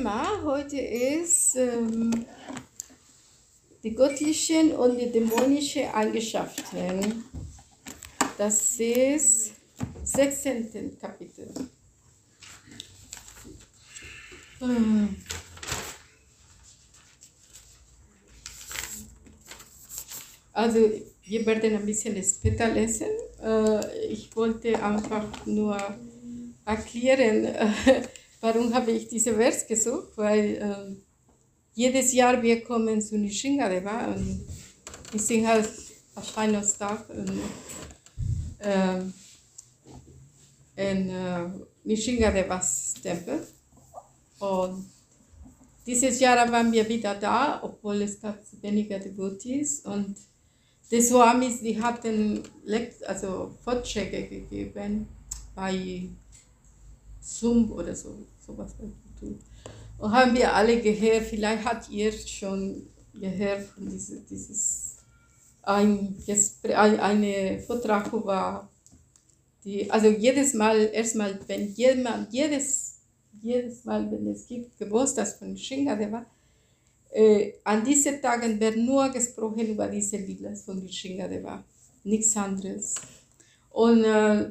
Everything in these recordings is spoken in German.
Thema heute ist ähm, die göttlichen und die dämonischen Eigenschaften. Das ist 16. Kapitel. Ähm. Also, wir werden ein bisschen später lesen. Äh, ich wollte einfach nur erklären, äh, warum habe ich diese Vers gesucht, weil äh, jedes Jahr wir kommen zu Nishingadeva und wir sind halt Erscheinungstag und, äh, in äh, Nishingadevas Tempel. Und dieses Jahr waren wir wieder da, obwohl es gab weniger Devotees und die Swamis, die hatten also Vorträge gegeben bei Zoom oder so, sowas. Und haben wir alle gehört, vielleicht hat ihr schon gehört von diese, dieses, ein, eine Vortrag war, die, also jedes Mal, erstmal, wenn jemand, jedes, jedes Mal, wenn es gibt Geburtstag von Shingadeva, äh, an diesen Tagen wird nur gesprochen über diese Lieder von Shingadeva, nichts anderes. Und äh,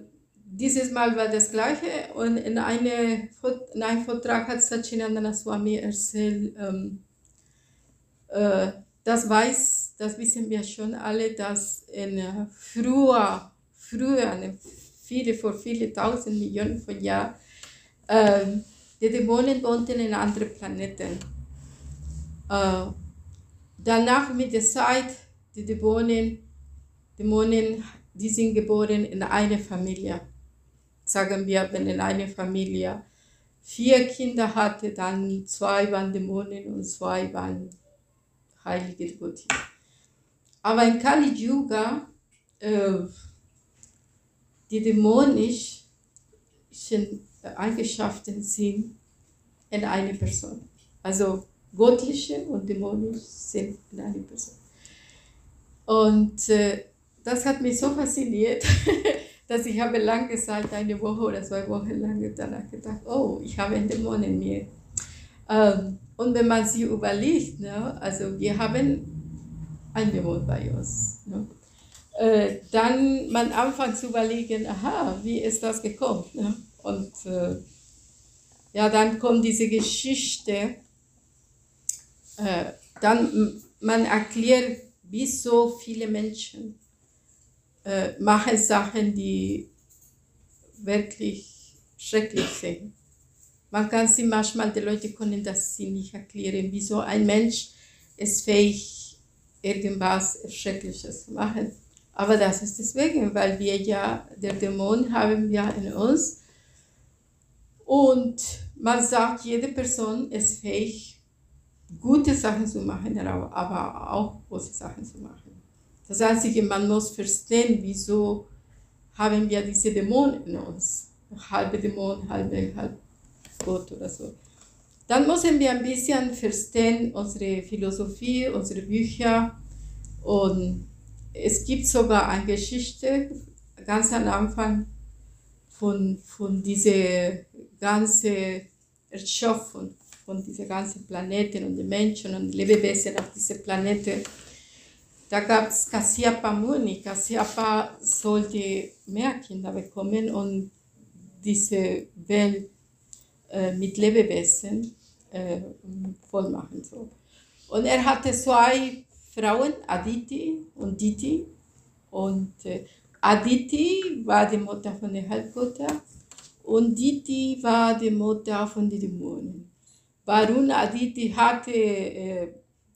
dieses Mal war das Gleiche und in, eine, in einem Vortrag hat Sachinandana Swami erzählt, ähm, äh, das weiß, das wissen wir schon alle, dass in äh, früher, früher, viele, vor viele tausend Millionen von Jahren, äh, die Dämonen wohnten in anderen Planeten. Äh, danach mit der Zeit, die Dämonen, Dämonen, die sind geboren in einer Familie sagen wir, wenn in einer Familie vier Kinder hatte, dann zwei waren Dämonen und zwei waren heilige Gott. Aber in Kali Yuga, äh, die dämonischen Eigenschaften sind in einer Person. Also göttliche und dämonisch sind in einer Person. Und äh, das hat mich so fasziniert. dass ich habe lange Zeit, eine Woche oder zwei Wochen lang danach gedacht, oh, ich habe einen Dämon in mir. Ähm, und wenn man sich überlegt, ne, also wir haben einen Dämon bei uns, ne, äh, dann man anfängt zu überlegen, aha, wie ist das gekommen? Ne? Und äh, ja, dann kommt diese Geschichte, äh, dann man erklärt, wie so viele Menschen äh, mache Sachen, die wirklich schrecklich sind. Man kann sie manchmal, die Leute können das sie nicht erklären, wieso ein Mensch ist fähig, irgendwas Schreckliches zu machen. Aber das ist deswegen, weil wir ja, der Dämon haben wir in uns. Und man sagt, jede Person ist fähig, gute Sachen zu machen, aber auch große Sachen zu machen. Das Einzige, man muss verstehen, wieso haben wir diese Dämonen in uns. Halbe Dämon, halbe, halb Gott oder so. Dann müssen wir ein bisschen verstehen unsere Philosophie, unsere Bücher. Und es gibt sogar eine Geschichte ganz am Anfang von, von dieser ganzen Erschaffung von diesen ganzen Planeten und den Menschen und Lebewesen auf dieser Planete da gab es Kassiapa Muni. Kassiapa sollte mehr Kinder bekommen und diese Welt äh, mit Lebewesen äh, voll machen. So. Und er hatte zwei Frauen, Aditi und Diti. Und äh, Aditi war die Mutter von der Halbgötter und Diti war die Mutter von den Dämonen. Warum Aditi hatte äh,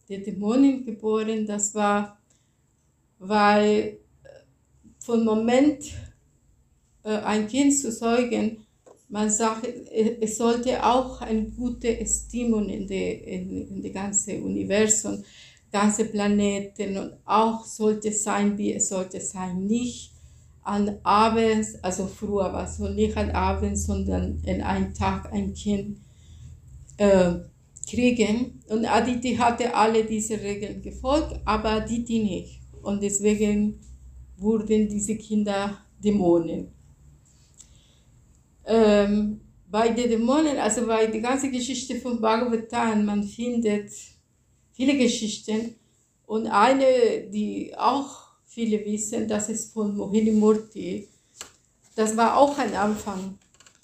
die Dämonen geboren, das war weil äh, vom Moment äh, ein Kind zu zeugen, man sagt, es sollte auch ein gutes Stimulus in der in, in die ganze Universum, ganze Planeten und auch sollte sein, wie es sollte sein, nicht an abends, also früher war es so, nicht an abends, sondern in einem Tag ein Kind äh, kriegen. Und Aditi hatte alle diese Regeln gefolgt, aber Aditi nicht und deswegen wurden diese Kinder Dämonen. Ähm, bei den Dämonen, also bei der ganzen Geschichte von Bhagavatam, man findet viele Geschichten und eine, die auch viele wissen, das ist von Mohini Murti. Das war auch ein Anfang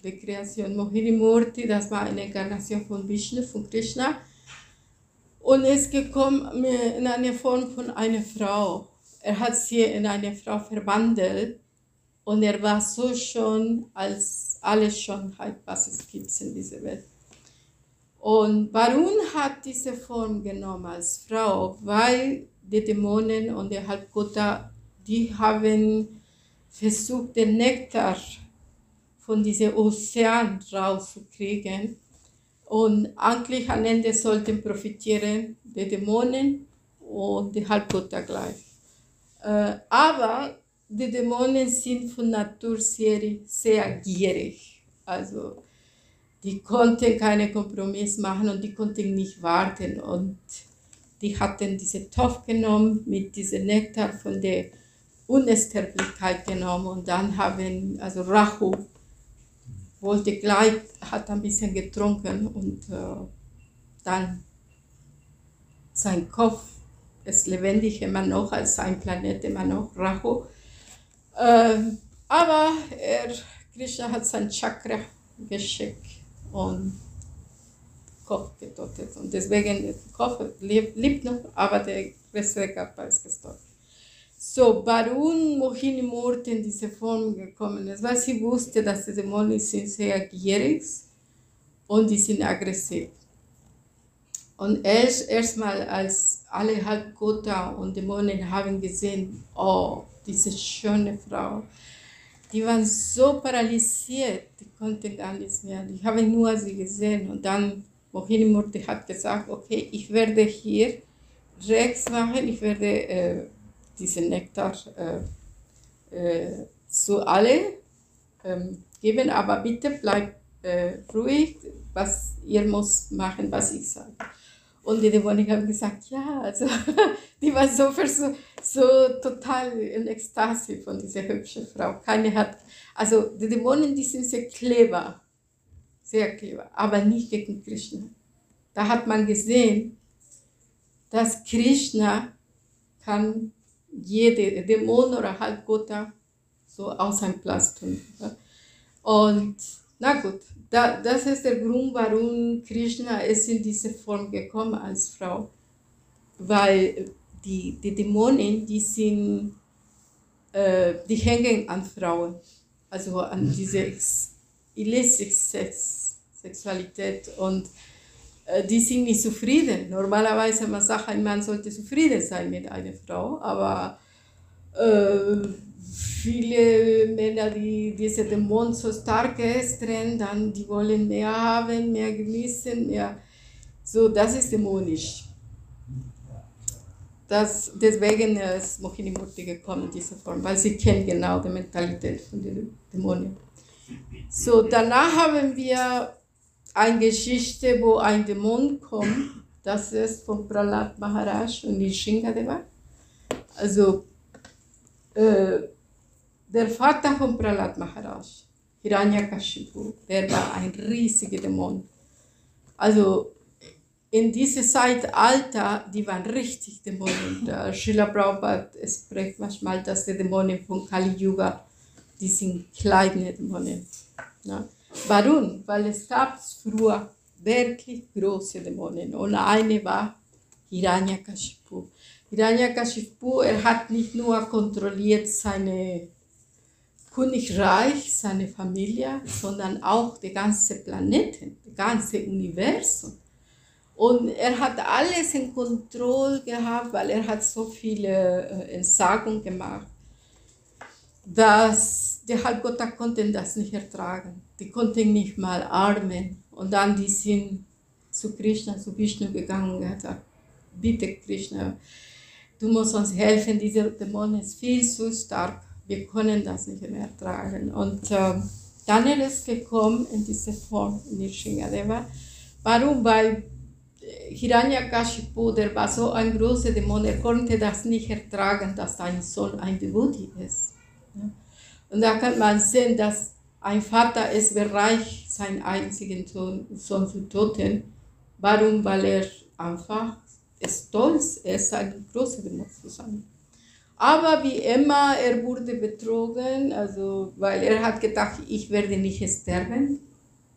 der Kreation. Mohini Murti, das war eine Inkarnation von Vishnu, von Krishna. Und es gekommen in eine Form von einer Frau. Er hat sie in eine Frau verwandelt und er war so schon als alle Schönheit, was es gibt in dieser Welt. Und Barun hat diese Form genommen als Frau, weil die Dämonen und der Halbgötter, die haben versucht, den Nektar von diesem Ozean rauszukriegen. Und eigentlich am Ende sollten profitieren die Dämonen und die Halbgötter gleich. Äh, aber die Dämonen sind von Natur sehr, sehr gierig. Also die konnten keine Kompromiss machen und die konnten nicht warten. Und die hatten diesen Topf genommen mit diesem Nektar von der Unsterblichkeit genommen und dann haben, also Rahu wollte gleich, hat ein bisschen getrunken und äh, dann sein Kopf ist lebendig immer noch als sein Planet immer noch Rahu. Äh, aber er, Krishna hat sein Chakra geschickt und Kopf getötet. Und deswegen, der Kopf lebt, noch, aber der Rest der Körper ist gestorben. So, warum Mohini Murti in diese Form gekommen ist, weil sie wusste, dass die Dämonen sind sehr gierig und die sind aggressiv. Und erst erstmal, als alle Halbgötter und Dämonen haben gesehen, oh, diese schöne Frau, die waren so paralysiert, die konnten gar nichts mehr. Ich habe nur sie gesehen und dann Mohini Murti hat gesagt, okay, ich werde hier rechts machen, ich werde äh, diesen Nektar äh, äh, zu alle ähm, geben, aber bitte bleibt äh, ruhig, was ihr muss machen, was ich sage. Und die Dämonen haben gesagt, ja, also die war so, so, so total in Ekstase von dieser hübschen Frau. Keine hat, also die Dämonen, die sind sehr clever, sehr clever, aber nicht gegen Krishna. Da hat man gesehen, dass Krishna kann jede Dämon oder Halbgötter so aus seinem Platz tun. Und na gut, da, das ist der Grund, warum Krishna ist in diese Form gekommen als Frau. Weil die, die Dämonen, die sind, äh, die hängen an Frauen. Also an diese illicit Sex, Sexualität und die sind nicht zufrieden. Normalerweise man sagt, ein Mann sollte zufrieden sein mit einer Frau, aber äh, viele Männer, die diese Dämon so stark ist dann die wollen mehr haben, mehr genießen, mehr. So, das ist dämonisch. Das, deswegen ist Mohini Murti gekommen in dieser Form, weil sie kennt genau die Mentalität von den Dämonen. So, danach haben wir eine Geschichte, wo ein Dämon kommt. Das ist von Pralat Maharaj und Nishingadeva. Also, äh, der Vater von Pralat Maharaj, Hiranyakashipu, der war ein riesiger Dämon. Also, in diesem Zeitalter, die waren richtig Dämonen. Der Srila Prabhupada spricht manchmal, dass die Dämonen von Kali Yuga, die sind kleine Dämonen. Ja. Warum? Weil es gab früher wirklich große Dämonen und eine war Hiranyakashipu. Hiranyakashipu, er hat nicht nur kontrolliert seine Königreich, seine Familie, sondern auch die ganze Planeten, das ganze Universum. Und er hat alles in Kontrolle gehabt, weil er hat so viele äh, Entsagungen gemacht, dass die Halbgötter konnten das nicht ertragen. Die konnten nicht mal armen. Und dann die sind zu Krishna, zu Vishnu gegangen und gesagt, bitte Krishna, du musst uns helfen, diese Dämonen ist viel zu stark, wir können das nicht mehr ertragen. Und äh, dann ist es gekommen in diese Form, Nishingadeva. Warum? Weil Hiranyakashipu, der war so ein großer Dämon, er konnte das nicht ertragen, dass sein Sohn ein Devoti ist. Und da kann man sehen, dass ein Vater ist bereit, seinen einzigen Sohn, zu töten. Warum? Weil er einfach stolz ist, ein großer Dämon zu sein. Aber wie immer, er wurde betrogen, also, weil er hat gedacht, ich werde nicht sterben.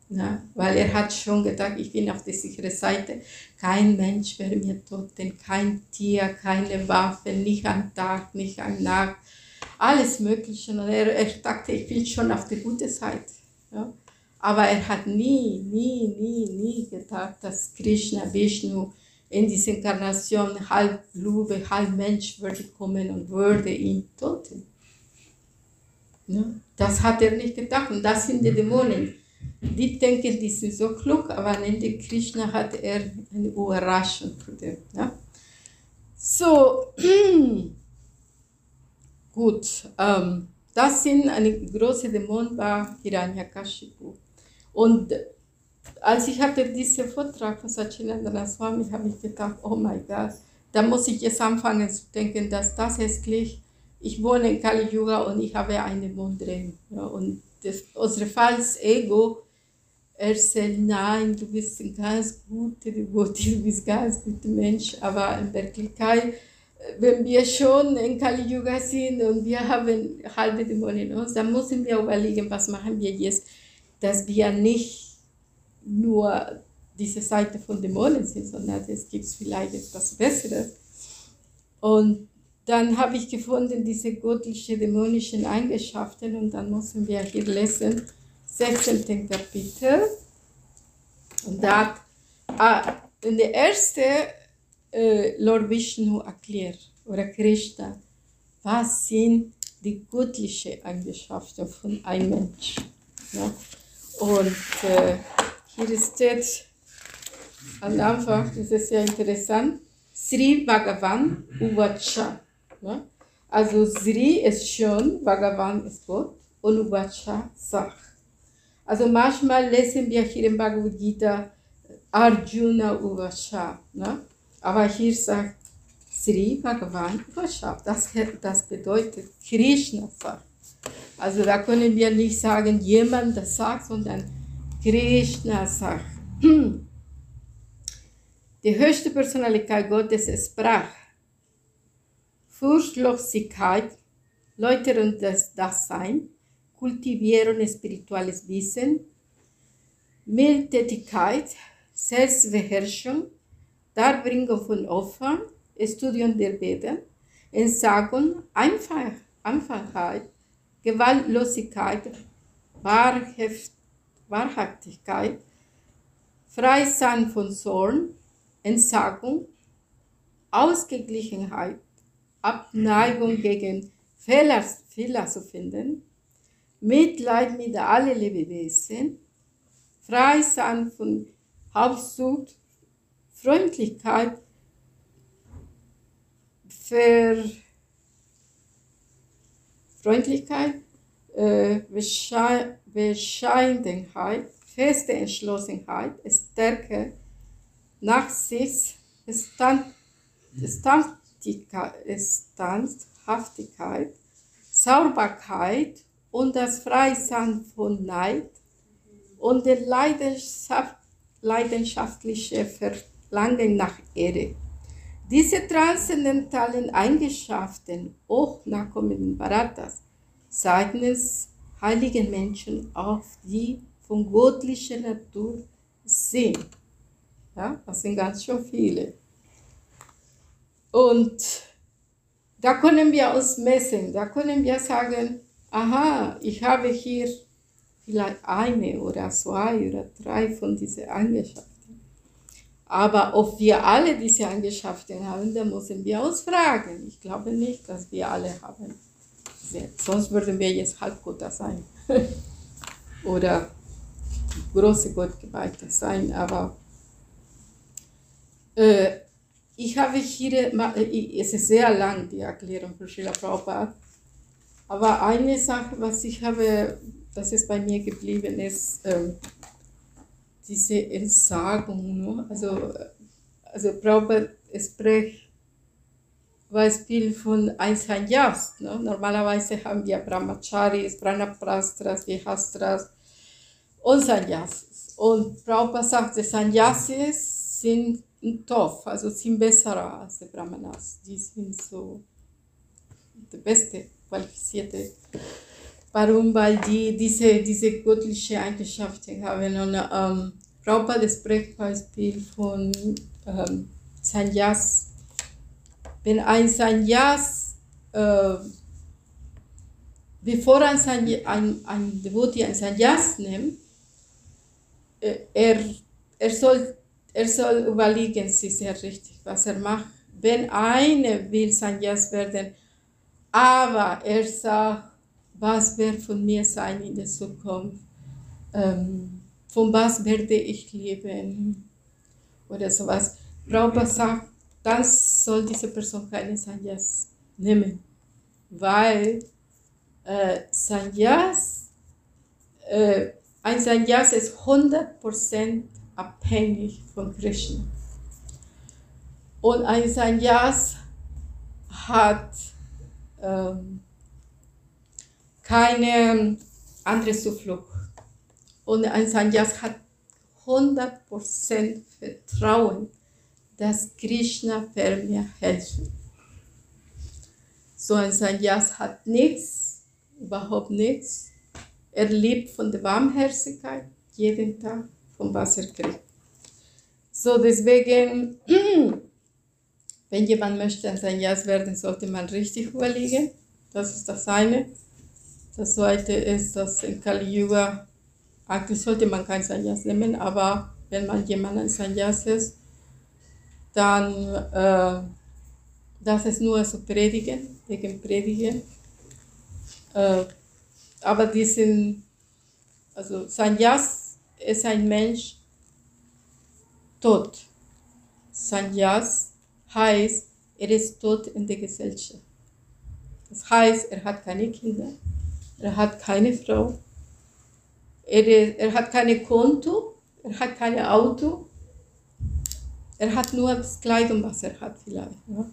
Ja, weil er hat schon gedacht, ich bin auf der sicheren Seite. Kein Mensch werde mir töten, kein Tier, keine Waffe, nicht am Tag, nicht am Nacht, alles Mögliche. Und er, er dachte, ich bin schon auf der guten Seite. Ja. Aber er hat nie, nie, nie, nie gedacht, dass Krishna, Vishnu in diese Inkarnation halb Lube, halb Mensch würde kommen und würde ihn töten. Ja. Das hat er nicht gedacht. Und das sind die Dämonen die denken, die sind so klug, aber am Ende Krishna hat er eine Überraschung für den. Ja? So, gut, ähm, das sind eine große Dämon war Hiranyakashipu. Und als ich hatte diesen Vortrag von Sachinandana Swami, habe ich gedacht, oh mein Gott, da muss ich jetzt anfangen zu denken, dass das gleich, ich wohne in Kali Yuga und ich habe einen Dämon drin. Ja, und das, unser falsches Ego erzählt, nein, du bist ein ganz guter Devotee, du bist ein ganz guter Mensch, aber in Wirklichkeit, wenn wir schon in Kali Yuga sind und wir haben halbe Dämonen in uns, dann müssen wir überlegen, was machen wir jetzt, dass wir nicht nur diese Seite von Dämonen sind, sondern es gibt vielleicht etwas Besseres. Und dann habe ich gefunden, diese göttlichen dämonischen Eigenschaften und dann müssen wir hier lesen, 16. Kapitel. Und da äh, in der ersten äh, Lord Vishnu erklärt, oder Krishna, was sind die göttlichen Eigenschaften von einem Menschen. Ja? Und äh, hier steht am Anfang, das ist sehr interessant, Sri Bhagavan Uvacha. Ja? Also Sri ist schon, Bhagavan ist Gott und Uvacha Sach. Also manchmal lesen wir hier im Bhagavad Gita Arjuna Uvacha. Ne? Aber hier sagt Sri Bhagavan Uvacha. Das, das bedeutet Krishna sagt. Also da können wir nicht sagen, jemand das sagt, sondern Krishna sagt. Die höchste Personalität Gottes sprach. Furchtlosigkeit, Läuterung des Dasein, kultivieren espirituelles Wissen, Mildtätigkeit, Selbstbeherrschung, Darbringung von Opfern, Studium der Beten, Entsagung, Einfach, Einfachheit, Gewaltlosigkeit, Wahrheft, Wahrhaftigkeit, Freisein von Zorn, Entsagung, Ausgeglichenheit, Abneigung gegen Fehler, Fehler zu finden, Mitleid mit allen Lebewesen, Freisein von Habsucht, Freundlichkeit, Ver Freundlichkeit, äh, Bescheidenheit, feste Entschlossenheit, Stärke, Nachsicht, Stand, Standhaftigkeit, Sauberkeit und das Freisein von Neid und der Leidenschaft, leidenschaftliche Verlangen nach Ehre. Diese transzendentalen Eigenschaften, auch Nachkommen Bharatas, seitens heiligen Menschen auf die von göttlicher Natur sind. Ja, das sind ganz schön viele. Und da können wir uns messen, da können wir sagen, aha, ich habe hier vielleicht eine oder zwei oder drei von diesen Eigenschaften. Aber ob wir alle diese Eigenschaften haben, da müssen wir uns fragen. Ich glaube nicht, dass wir alle haben. Sonst würden wir jetzt Halbgötter sein. oder große Gottgeweihte sein. Aber äh, ich habe hier, es ist sehr lang, die Erklärung für Srila Prabhupada. Aber eine Sache, was ich habe, das ist bei mir geblieben ist, ähm, diese Entsagung. Ne? Also, also Prabhupada spricht Beispiel von ein Sanyas. Ne? Normalerweise haben wir Brahmacharis, Brahmaprastras, Vihastras und Sanyas. Und Prabhupada sagt, die Sanyasis sind Tof, also sind besser als die Brahmanas. Die sind so die beste, qualifizierte. Warum? Weil die diese, diese göttliche Eigenschaften haben. Und ähm, Prabhupada spricht Beispiel von ähm, Sanyas. Wenn ein Sanyas, äh, bevor ein, Sanyas, ein, ein Devotee ein Sanyas nimmt, äh, er, er, soll, er soll überlegen, ist sehr richtig, was er macht. Wenn einer will Sanyas werden, aber er sagt, was wird von mir sein in der Zukunft? Ähm, von was werde ich leben? Oder sowas. Prabhupada sagt, dann soll diese Person keine Sanyas nehmen, weil äh, Sanyas, äh, ein Sanyas ist 100% abhängig von Krishna. Und ein Sanyas hat ähm, keine andere Zuflucht. Und ein Sanyas hat 100% Vertrauen dass Krishna wird mir helfen. So ein Sanyas hat nichts, überhaupt nichts. Er lebt von der Warmherzigkeit jeden Tag, von was er kriegt. So deswegen, wenn jemand möchte ein Sanyas werden, sollte man richtig überlegen. Das ist das eine. Das zweite ist, dass in Kali Yuga, eigentlich sollte man kein Sanyas nehmen, aber wenn man jemand ein Sanyas ist, dann äh, das ist nur so Predigen, wegen Predigen. Äh, aber die sind, also Sanyas ist ein Mensch tot. Sanyas heißt, er ist tot in der Gesellschaft. Das heißt, er hat keine Kinder, er hat keine Frau, er, er hat keine Konto, er hat kein Auto, er hat nur das Kleidung, was er hat vielleicht. Ja.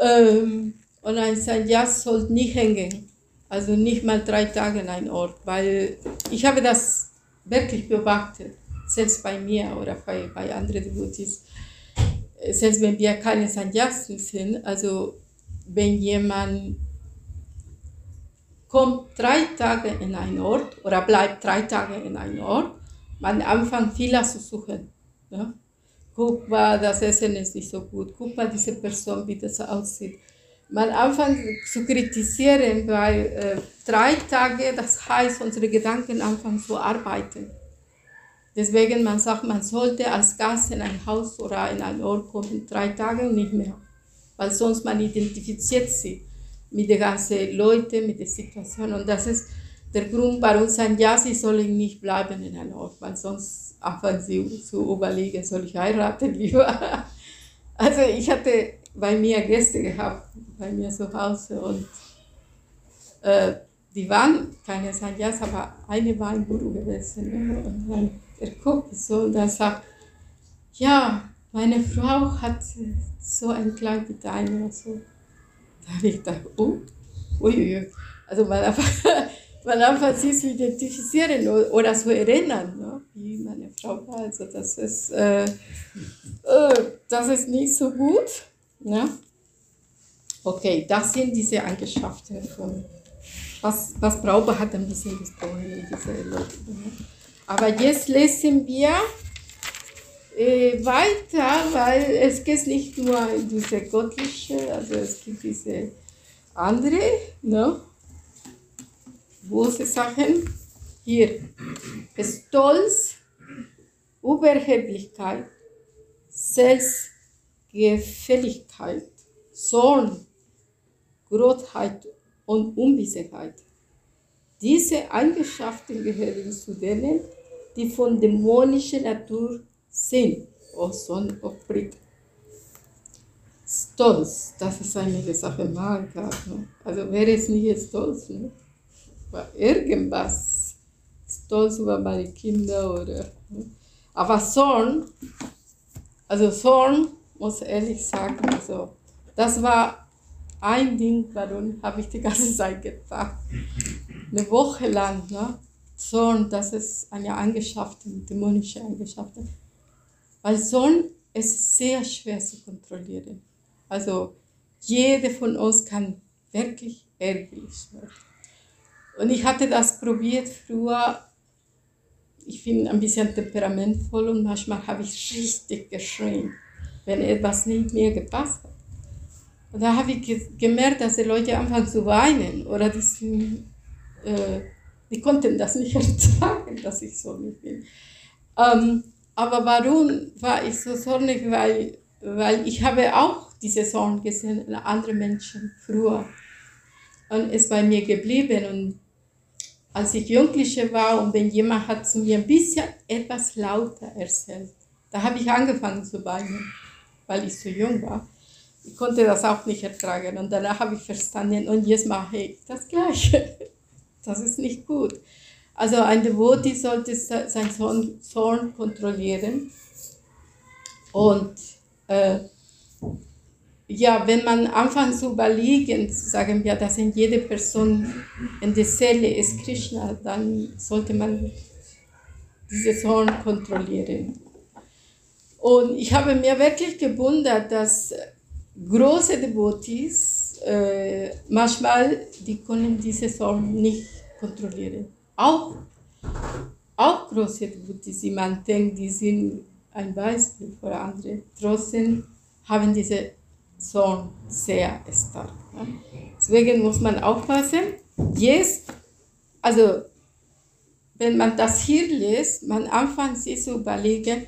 Ähm, und ein Sanyas soll nicht hängen, also nicht mal drei Tage in einem Ort, weil ich habe das wirklich beobachtet, selbst bei mir oder bei, bei anderen Devotees, selbst wenn wir keine Sanyasten sind, also wenn jemand kommt drei Tage in einen Ort oder bleibt drei Tage in einem Ort, man anfängt Fehler zu suchen. Ja? guck mal, das Essen ist nicht so gut, guck mal diese Person, wie das aussieht. Man anfängt zu kritisieren, weil äh, drei Tage, das heißt, unsere Gedanken anfangen zu arbeiten. Deswegen man sagt, man sollte als Gast in ein Haus oder in ein Ort kommen, drei Tage nicht mehr. Weil sonst man identifiziert sich mit den ganzen Leuten, mit der Situation. Und das ist der Grund, warum sagen, ja, sie sollen nicht bleiben in einem Ort, weil sonst anfangen sie zu überlegen, soll ich heiraten lieber. Also ich hatte bei mir Gäste gehabt, bei mir zu Hause und äh, die waren keine Sanyas, aber eine war ein Guru gewesen. Und dann er guckt so und dann sagt, ja, meine Frau hat so ein Kleid wie deine. So. Da habe ich gedacht, oh, uiuiui. Also man einfach man einfach sich identifizieren oder zu erinnern, ne? wie meine Frau war. Also das ist, äh, äh, das ist nicht so gut. Ne? Okay, das sind diese Eigenschaften von, was, was Brauber hat ein bisschen gesprochen, diese Leute. Ne? Aber jetzt lesen wir äh, weiter, weil es geht nicht nur in diese göttliche, also es gibt diese andere, ne? große Sachen. Hier Stolz, Überheblichkeit, Selbstgefälligkeit, Zorn, Grotheit und Unwissenheit. Diese Eigenschaften gehören zu denen, die von dämonischer Natur sind, o son obliegt. Stolz, das ist eine Sache, Marker. Ne? Also wer ist nicht stolz? Ne? irgendwas stolz über meine Kinder oder. Aber Zorn, also Zorn, muss ehrlich sagen, also Das war ein Ding, warum habe ich die ganze Zeit gedacht. Eine Woche lang, ne? Zorn, das ist eine angeschaffte, dämonische Angeschaffte. Weil Zorn ist sehr schwer zu kontrollieren. Also jeder von uns kann wirklich ärgerlich werden. Und ich hatte das probiert früher. Ich bin ein bisschen temperamentvoll und manchmal habe ich richtig geschrien, wenn etwas nicht mehr gepasst hat. Und da habe ich gemerkt, dass die Leute anfangen zu weinen oder die, sind, äh, die konnten das nicht ertragen, dass ich so nicht bin. Ähm, aber warum war ich so zornig? Weil, weil ich habe auch diese Sorgen gesehen in anderen Menschen früher und ist bei mir geblieben. Und als ich Jugendliche war und wenn jemand hat zu mir ein bisschen etwas lauter erzählt, da habe ich angefangen zu weinen, weil ich so jung war. Ich konnte das auch nicht ertragen und danach habe ich verstanden und jetzt mache ich das Gleiche. Das ist nicht gut. Also ein Devoti sollte seinen Zorn kontrollieren und äh, ja, wenn man anfängt zu überlegen, sagen wir, dass in jeder Person in der Seele ist Krishna, dann sollte man diese Zorn kontrollieren. Und ich habe mir wirklich gewundert, dass große Devotees äh, manchmal, die können diese Zorn nicht kontrollieren. Auch, auch große die man denkt, die sind ein Beispiel für andere. Trotzdem haben diese Zorn sehr stark. Ne? Deswegen muss man aufpassen. Yes, also wenn man das hier liest, man anfängt sich zu überlegen,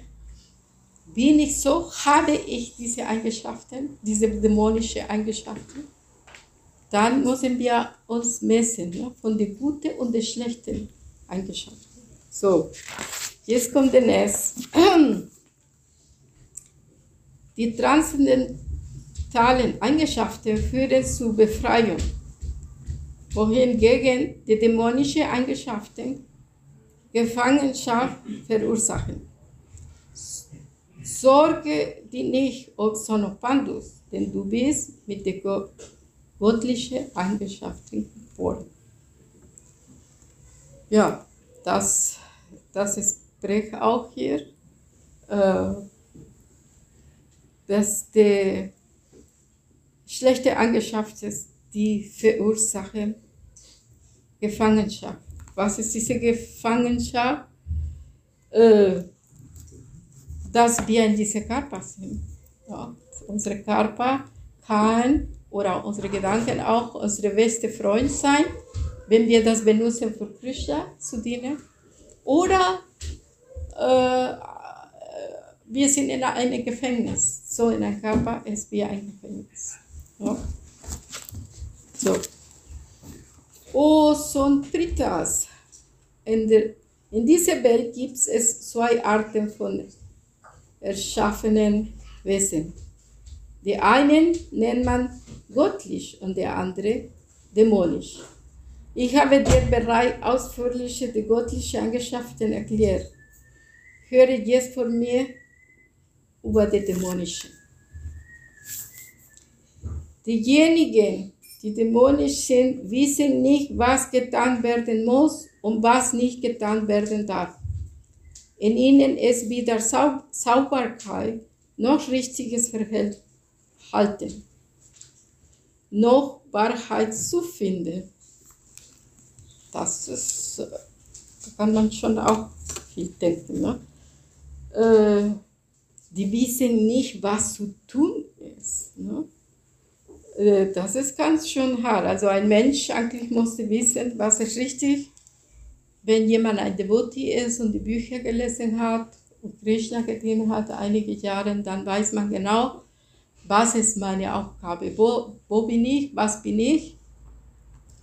bin ich so, habe ich diese Eigenschaften, diese dämonische Eigenschaften, dann müssen wir uns messen ne, von den guten und den schlechten Eigenschaften. So, jetzt kommt der nächste. Die transzendentale Eigenschaften führen zur Befreiung, wohingegen die dämonischen Eigenschaften Gefangenschaft verursachen. Sorge dich nicht, ob Sonopandus, denn du bist mit den göttlichen Eigenschaften geboren. Ja, das, das ist Brecht auch hier. Äh, dass die schlechte Eigenschaft die verursachen Gefangenschaft. Was ist diese Gefangenschaft? Äh, dass wir in diese Körper sind. Ja, unsere Körper kann oder unsere Gedanken auch unsere beste Freund sein, wenn wir das benutzen für Krishna zu dienen. Oder äh, wir sind in einem Gefängnis. So in einem Körper ist wie ein Gefängnis. Ja. So. Oh, son drittes. In, der, in dieser Welt gibt es zwei Arten von erschaffenen Wesen. Die einen nennt man göttlich und der andere dämonisch. Ich habe dir bereits ausführlich die göttlichen Eigenschaften erklärt. Höre jetzt von mir über die dämonischen. Diejenigen, die dämonisch sind, wissen nicht, was getan werden muss und was nicht getan werden darf. In ihnen ist weder Sau Sauberkeit noch richtiges Verhalten, noch Wahrheit zu finden. Das ist, da kann man schon auch viel denken. Ne? Äh, die wissen nicht, was zu tun ist. Ne? Äh, das ist ganz schön hart. Also ein Mensch eigentlich musste wissen, was ist richtig. Wenn jemand ein Devotee ist und die Bücher gelesen hat und Krishna gedient hat einige Jahre, dann weiß man genau, was ist meine Aufgabe, wo, wo bin ich, was bin ich.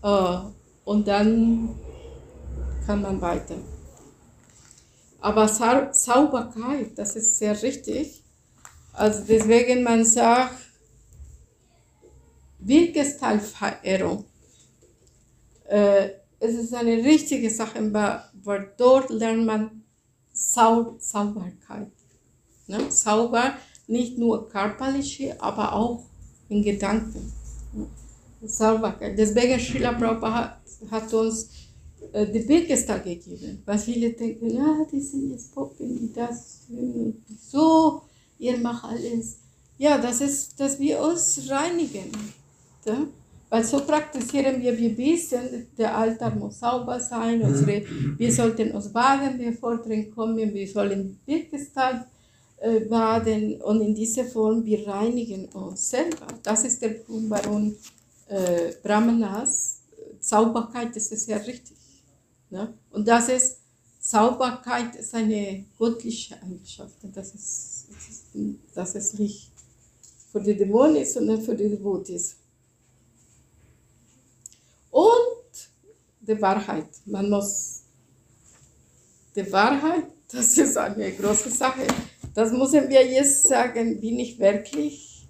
Äh, und dann kann man weiter. Aber Sa Sauberkeit, das ist sehr richtig. Also deswegen man sagt, Wirkgestaltverehrung. Äh, es ist eine richtige Sache, weil dort lernt man Sau Sauberkeit. Ne? Sauber, nicht nur körperliche, aber auch in Gedanken. Sauberkeit. Deswegen Srila Prabhupada hat uns äh, die Birkestal gegeben, weil viele denken, ja, die sind jetzt Poppen, die das, so, ihr macht alles. Ja, das ist, dass wir uns reinigen. Ja? Weil so praktizieren wir, wir wissen, der Altar muss sauber sein, unsere, wir sollten uns baden, bevor drin kommen, wir sollen Birkestal baden und in dieser Form, wir reinigen uns selber. Das ist der Punkt, warum äh, Brahmanas, Sauberkeit das ist ja richtig. Ne? Und das ist, Sauberkeit ist eine göttliche Eigenschaft. Das ist, das ist nicht für die Dämonen, sondern für die Devotees. Und die Wahrheit. Man muss die Wahrheit, das ist eine große Sache. Das müssen wir jetzt sagen, bin ich wirklich.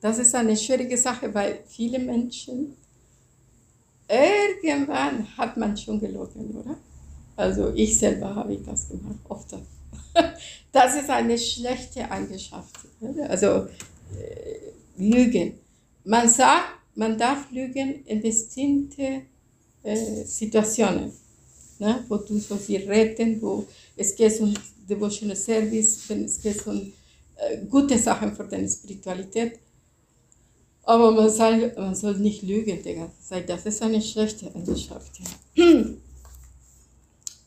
Das ist eine schwierige Sache, weil viele Menschen irgendwann hat man schon gelogen, oder? Also ich selber habe das gemacht, oft. Das ist eine schlechte Eigenschaft. Also äh, Lügen. Man sagt, man darf lügen in bestimmte äh, Situationen, ne? wo du so viel retten, wo es geht um Devotional Service, wenn es geht um äh, gute Sachen für deine Spiritualität. Aber man soll, man soll nicht lügen Zeit. Das ist eine schlechte Eigenschaft.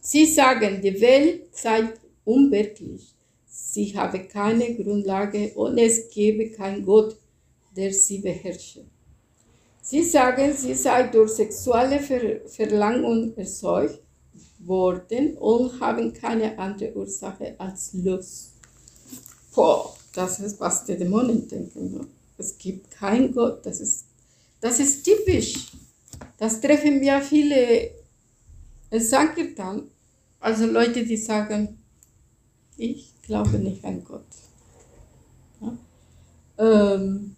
Sie sagen, die Welt sei unwirklich. Sie habe keine Grundlage und es gebe keinen Gott, der sie beherrsche. Sie sagen, sie sei durch sexuelle Ver Verlangung erzeugt worden und haben keine andere Ursache als Lust. Boah, das ist, was die Dämonen denken. Ne? Es gibt keinen Gott. Das ist, das ist typisch. Das treffen wir viele Sankirtan, also Leute, die sagen, ich glaube nicht an Gott. Ja? Ähm,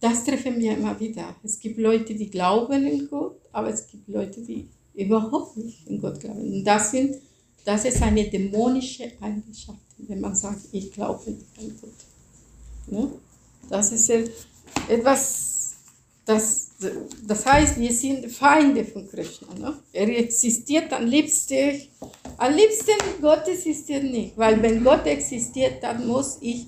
das treffen wir immer wieder. Es gibt Leute, die glauben in Gott, aber es gibt Leute, die überhaupt nicht in Gott glauben. Und das, sind, das ist eine dämonische Eigenschaft, wenn man sagt, ich glaube nicht an Gott. Ja? Das ist etwas, das, das heißt, wir sind Feinde von Krishna. Ne? Er existiert am liebsten, am liebsten Gott existiert nicht, weil wenn Gott existiert, dann muss ich,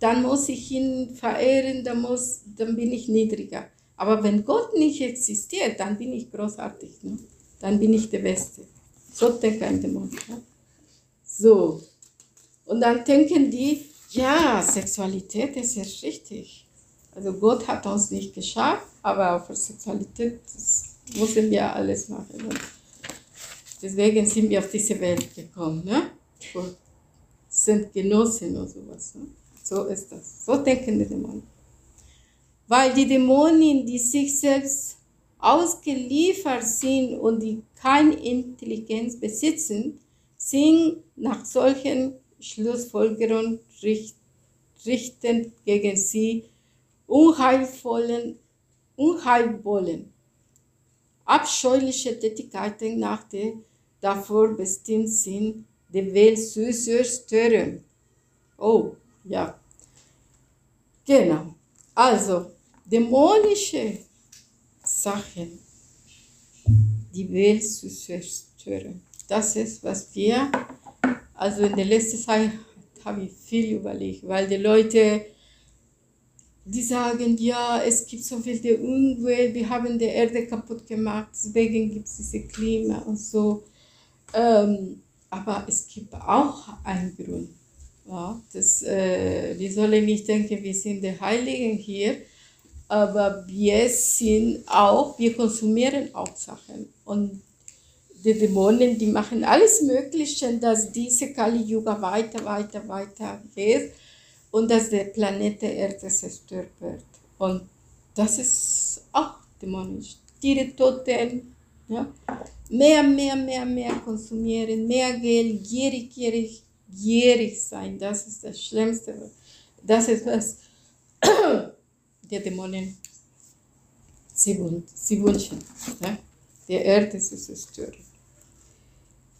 dann muss ich ihn verehren, dann, muss, dann bin ich niedriger. Aber wenn Gott nicht existiert, dann bin ich großartig, ne? Dann bin ich der Beste. So denkt ein Dämon. So. Und dann denken die, ja, Sexualität ist ja richtig. Also Gott hat uns nicht geschafft, aber für Sexualität müssen wir alles machen. Und deswegen sind wir auf diese Welt gekommen. Ne? Und sind Genossen und sowas. Ne? So ist das. So denken die Dämonen. Weil die Dämonen, die sich selbst ausgeliefert sind und die keine Intelligenz besitzen, sind nach solchen Schlussfolgerungen richten gegen sie unheilvollen, unheilvollen, abscheuliche Tätigkeiten nach der davor bestimmt sind, die Welt zu zerstören. Oh, ja. Genau. Also, dämonische Sachen, die Welt zu zerstören. Das ist, was wir also in der letzten Zeit habe ich viel überlegt, weil die Leute, die sagen, ja, es gibt so viel der Umwelt, wir haben die Erde kaputt gemacht, deswegen gibt es diese Klima und so. Ähm, aber es gibt auch einen Grund. Ja, das, äh, wir sollen nicht denken, wir sind die Heiligen hier, aber wir sind auch, wir konsumieren auch Sachen. Und die Dämonen, die machen alles Mögliche, dass diese Kali Yuga weiter, weiter, weiter geht und dass der Planet Erde zerstört wird. Und das ist auch dämonisch. Tiere toten, ja? mehr, mehr, mehr, mehr konsumieren, mehr Geld, gierig, gierig, gierig sein. Das ist das Schlimmste. Das ist was die Dämonen sie, wünschen, ja? die Erde zu zerstören.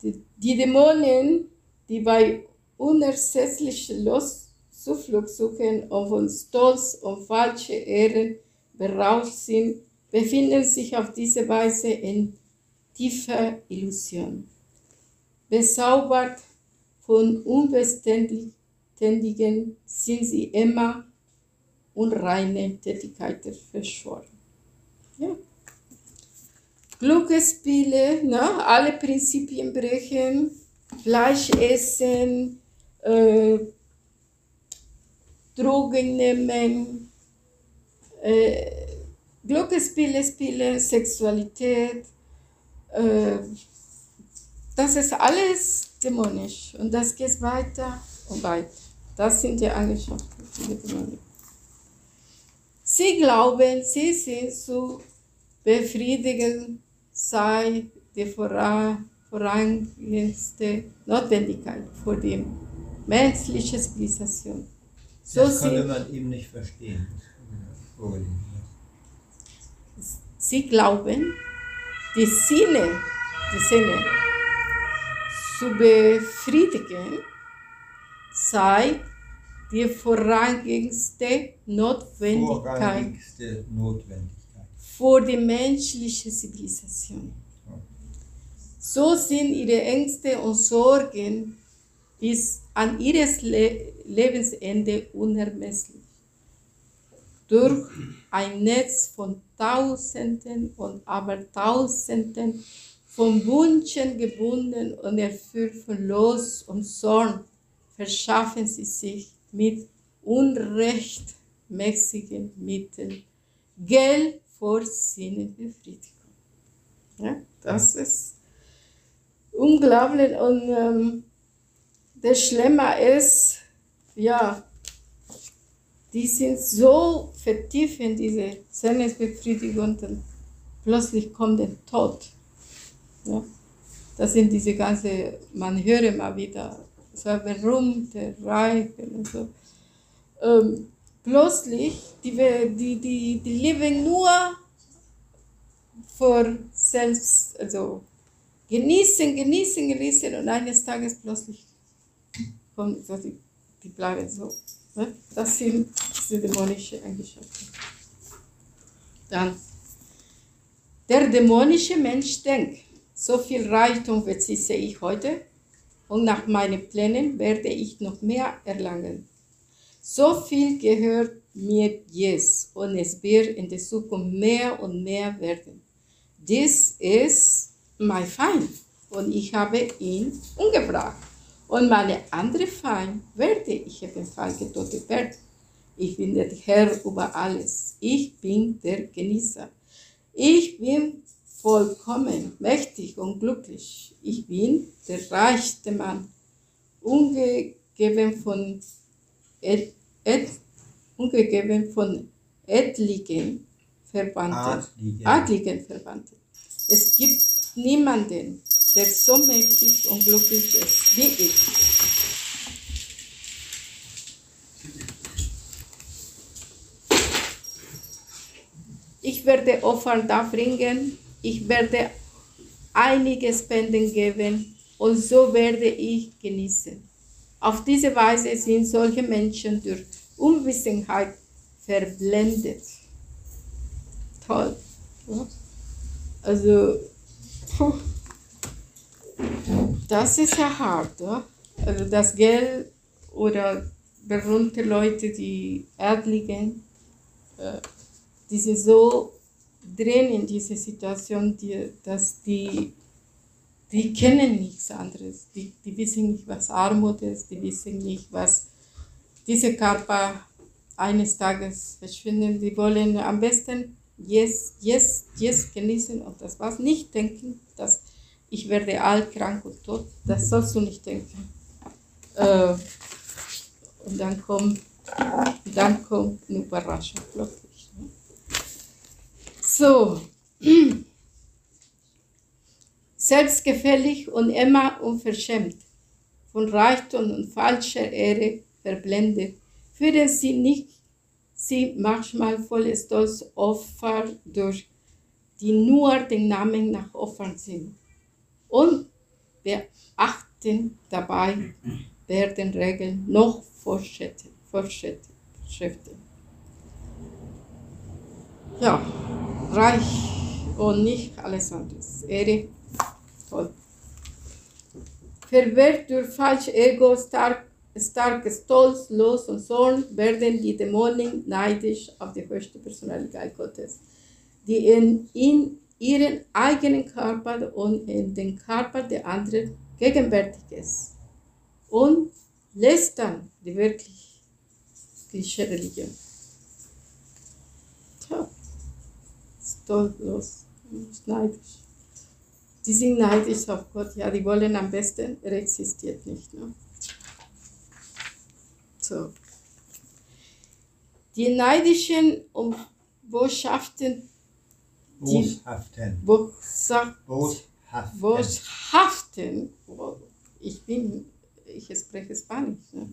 Die, die Dämonen, die bei unersetzlicher Lust Zuflucht suchen und von Stolz und falsche Ehren berauscht sind, befinden sich auf diese Weise in tiefer Illusion. Bezaubert von Unbeständigen sind sie immer unreine Tätigkeiten verschworen. Ja. Glücksspiele, ne? alle Prinzipien brechen, Fleisch essen, äh, Drogen nehmen, äh, Glücksspiele spielen, Sexualität, äh, das ist alles dämonisch und das geht weiter und weiter. Das sind die Eigenschaften der Dämonik. Sie glauben, sie sind zu befriedigen, sei die vorangehendste Notwendigkeit für die menschliche Zivilisation. So das konnte man ihm nicht verstehen. Sie glauben, die Sinne, die Sinne zu befriedigen, sei die vorangehendste Notwendigkeit, Vorrangigste Notwendigkeit für die menschliche Zivilisation. So sind ihre Ängste und Sorgen bis an ihres Le Lebensende unermesslich. Durch ein Netz von Tausenden und Abertausenden von Wünschen gebunden und erfüllt von Los und Zorn verschaffen sie sich mit unrechtmäßigen Mitteln Geld vor Sinnenbefriedigung. Ja, das ist unglaublich und ähm, das Schlimme ist, ja, die sind so vertieft in diese Sinnesbefriedigung und plötzlich kommt der Tod. Ja? Das sind diese ganze, man hört mal wieder, so berühmte Reiche und so. Ähm, plötzlich, die, die, die, die leben nur für selbst, also genießen, genießen, genießen und eines Tages plötzlich kommen, so die, die bleiben so. Ne? Das sind diese dämonische Eigenschaften. Dann, der dämonische Mensch denkt, so viel Reichtum besitze ich heute und nach meinen Plänen werde ich noch mehr erlangen. So viel gehört mir jetzt und es wird in der Zukunft mehr und mehr werden. Dies ist mein Feind und ich habe ihn umgebracht. Und meine andere Feind werde ich ebenfalls getötet werden. Ich bin der Herr über alles. Ich bin der Genießer. Ich bin vollkommen, mächtig und glücklich. Ich bin der reichste Mann, umgegeben von, et, et, umgegeben von etlichen Verwandten. Adligen. Adligen Verwandten. Es gibt niemanden, der so mächtig und glücklich ist wie ich. Ich werde Opfer darbringen, ich werde einige Spenden geben und so werde ich genießen. Auf diese Weise sind solche Menschen durch Unwissenheit verblendet. Toll. Also. Das ist ja hart. Ja? Also das Geld oder berühmte Leute, die Adligen, äh, die sind so drin in dieser Situation, die, dass die, die kennen nichts anderes. Die, die wissen nicht, was Armut ist, die wissen nicht, was diese Körper eines Tages verschwinden. Die wollen am besten jetzt, jetzt, jetzt genießen und das was nicht denken, dass ich werde alt, krank und tot. Das sollst du nicht denken. Äh, und dann kommt, dann kommt eine Überraschung. So. Selbstgefällig und immer unverschämt, von Reichtum und falscher Ehre verblendet, führen sie nicht sie manchmal voll Stolz Opfer durch, die nur den Namen nach Opfern sind und beachten dabei werden Regeln noch Vorschriften. ja, reich und nicht alles anderes. Ehre, toll. Verwehrt durch falsch Ego, stark, stark Stolz, Los und Zorn werden die Dämonen neidisch auf die höchste Personalität Gottes, die in, in ihren eigenen Körper und in den Körper der anderen gegenwärtig ist. Und lässt dann die wirkliche Religion. Stolzlos, neidisch. Die sind neidisch auf Gott, ja, die wollen am besten, er existiert nicht. Ne? So. Die neidischen und Botschaften. Boshaften. Boshaften. Boshaften. Ich bin, ich spreche Spanisch. Ne?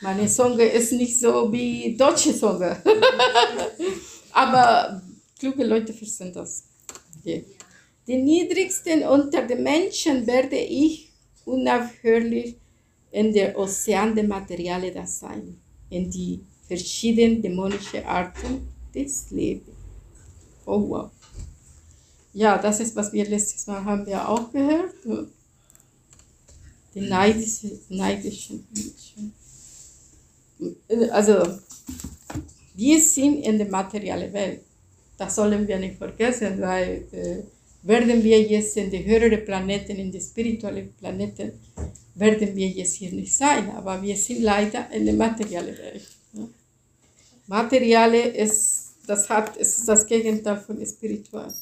Meine Songe ist nicht so wie deutsche Songe. Aber kluge Leute verstehen das. Yeah. Die niedrigsten unter den Menschen werde ich unaufhörlich in der Ozean der Materiale das sein, in die verschiedenen dämonischen Arten des Lebens. Oh wow. Ja, das ist, was wir letztes Mal haben wir auch gehört. Die neidischen, neidischen Menschen. Also, wir sind in der materiellen Welt. Das sollen wir nicht vergessen, weil äh, werden wir jetzt in die höheren Planeten, in die spirituellen Planeten, werden wir jetzt hier nicht sein, aber wir sind leider in der materiellen Welt. Ja. Materielle ist, das hat, ist das Gegenteil von spirituell.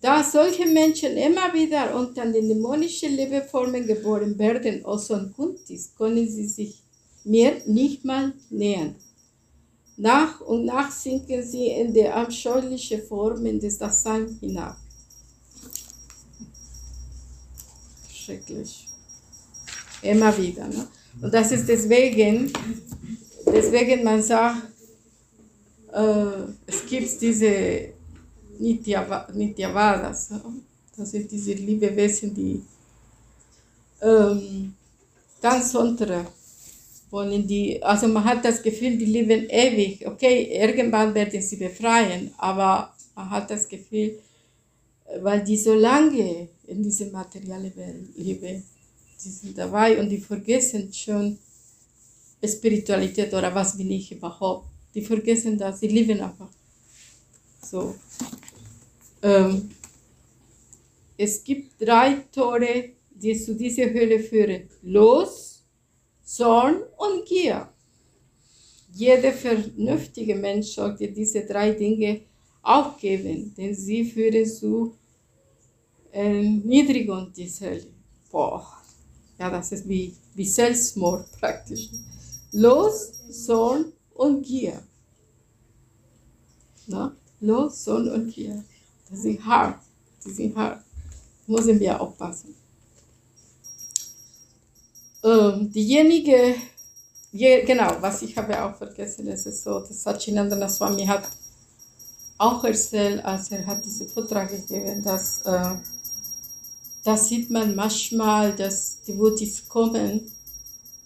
Da solche Menschen immer wieder unter den dämonischen Lebensformen geboren werden, also Kuntis, können sie sich mir nicht mal nähern. Nach und nach sinken sie in die abscheulichen Formen des Daseins hinab. Schrecklich. Immer wieder. Ne? Und das ist deswegen, deswegen man sagt, äh, es gibt diese Nityavadas. Das sind diese Liebewesen, die ähm, ganz untere wollen die, also man hat das Gefühl, die leben ewig. Okay, irgendwann werden sie befreien, aber man hat das Gefühl, weil die so lange in dieser materiellen Welt leben, die sind dabei und die vergessen schon Spiritualität oder was bin ich überhaupt. Die vergessen das, die leben einfach so. Ähm, es gibt drei Tore, die zu dieser Höhle führen. Los, Zorn und Gier. Jeder vernünftige Mensch sollte diese drei Dinge aufgeben, denn sie führen zu Erniedrigung dieser Hölle. Boah, ja, das ist wie, wie Selbstmord praktisch. Los, Zorn und Gier. Na? Los, Zorn und Gier. Das sind hart. Die sind hart. Müssen wir aufpassen. Ähm, diejenige, je, genau, was ich habe auch vergessen, es ist so, dass Sachinandana Swami hat auch erzählt, als er hat diese Vortrag gegeben, dass äh, das sieht man manchmal, dass die Devotees kommen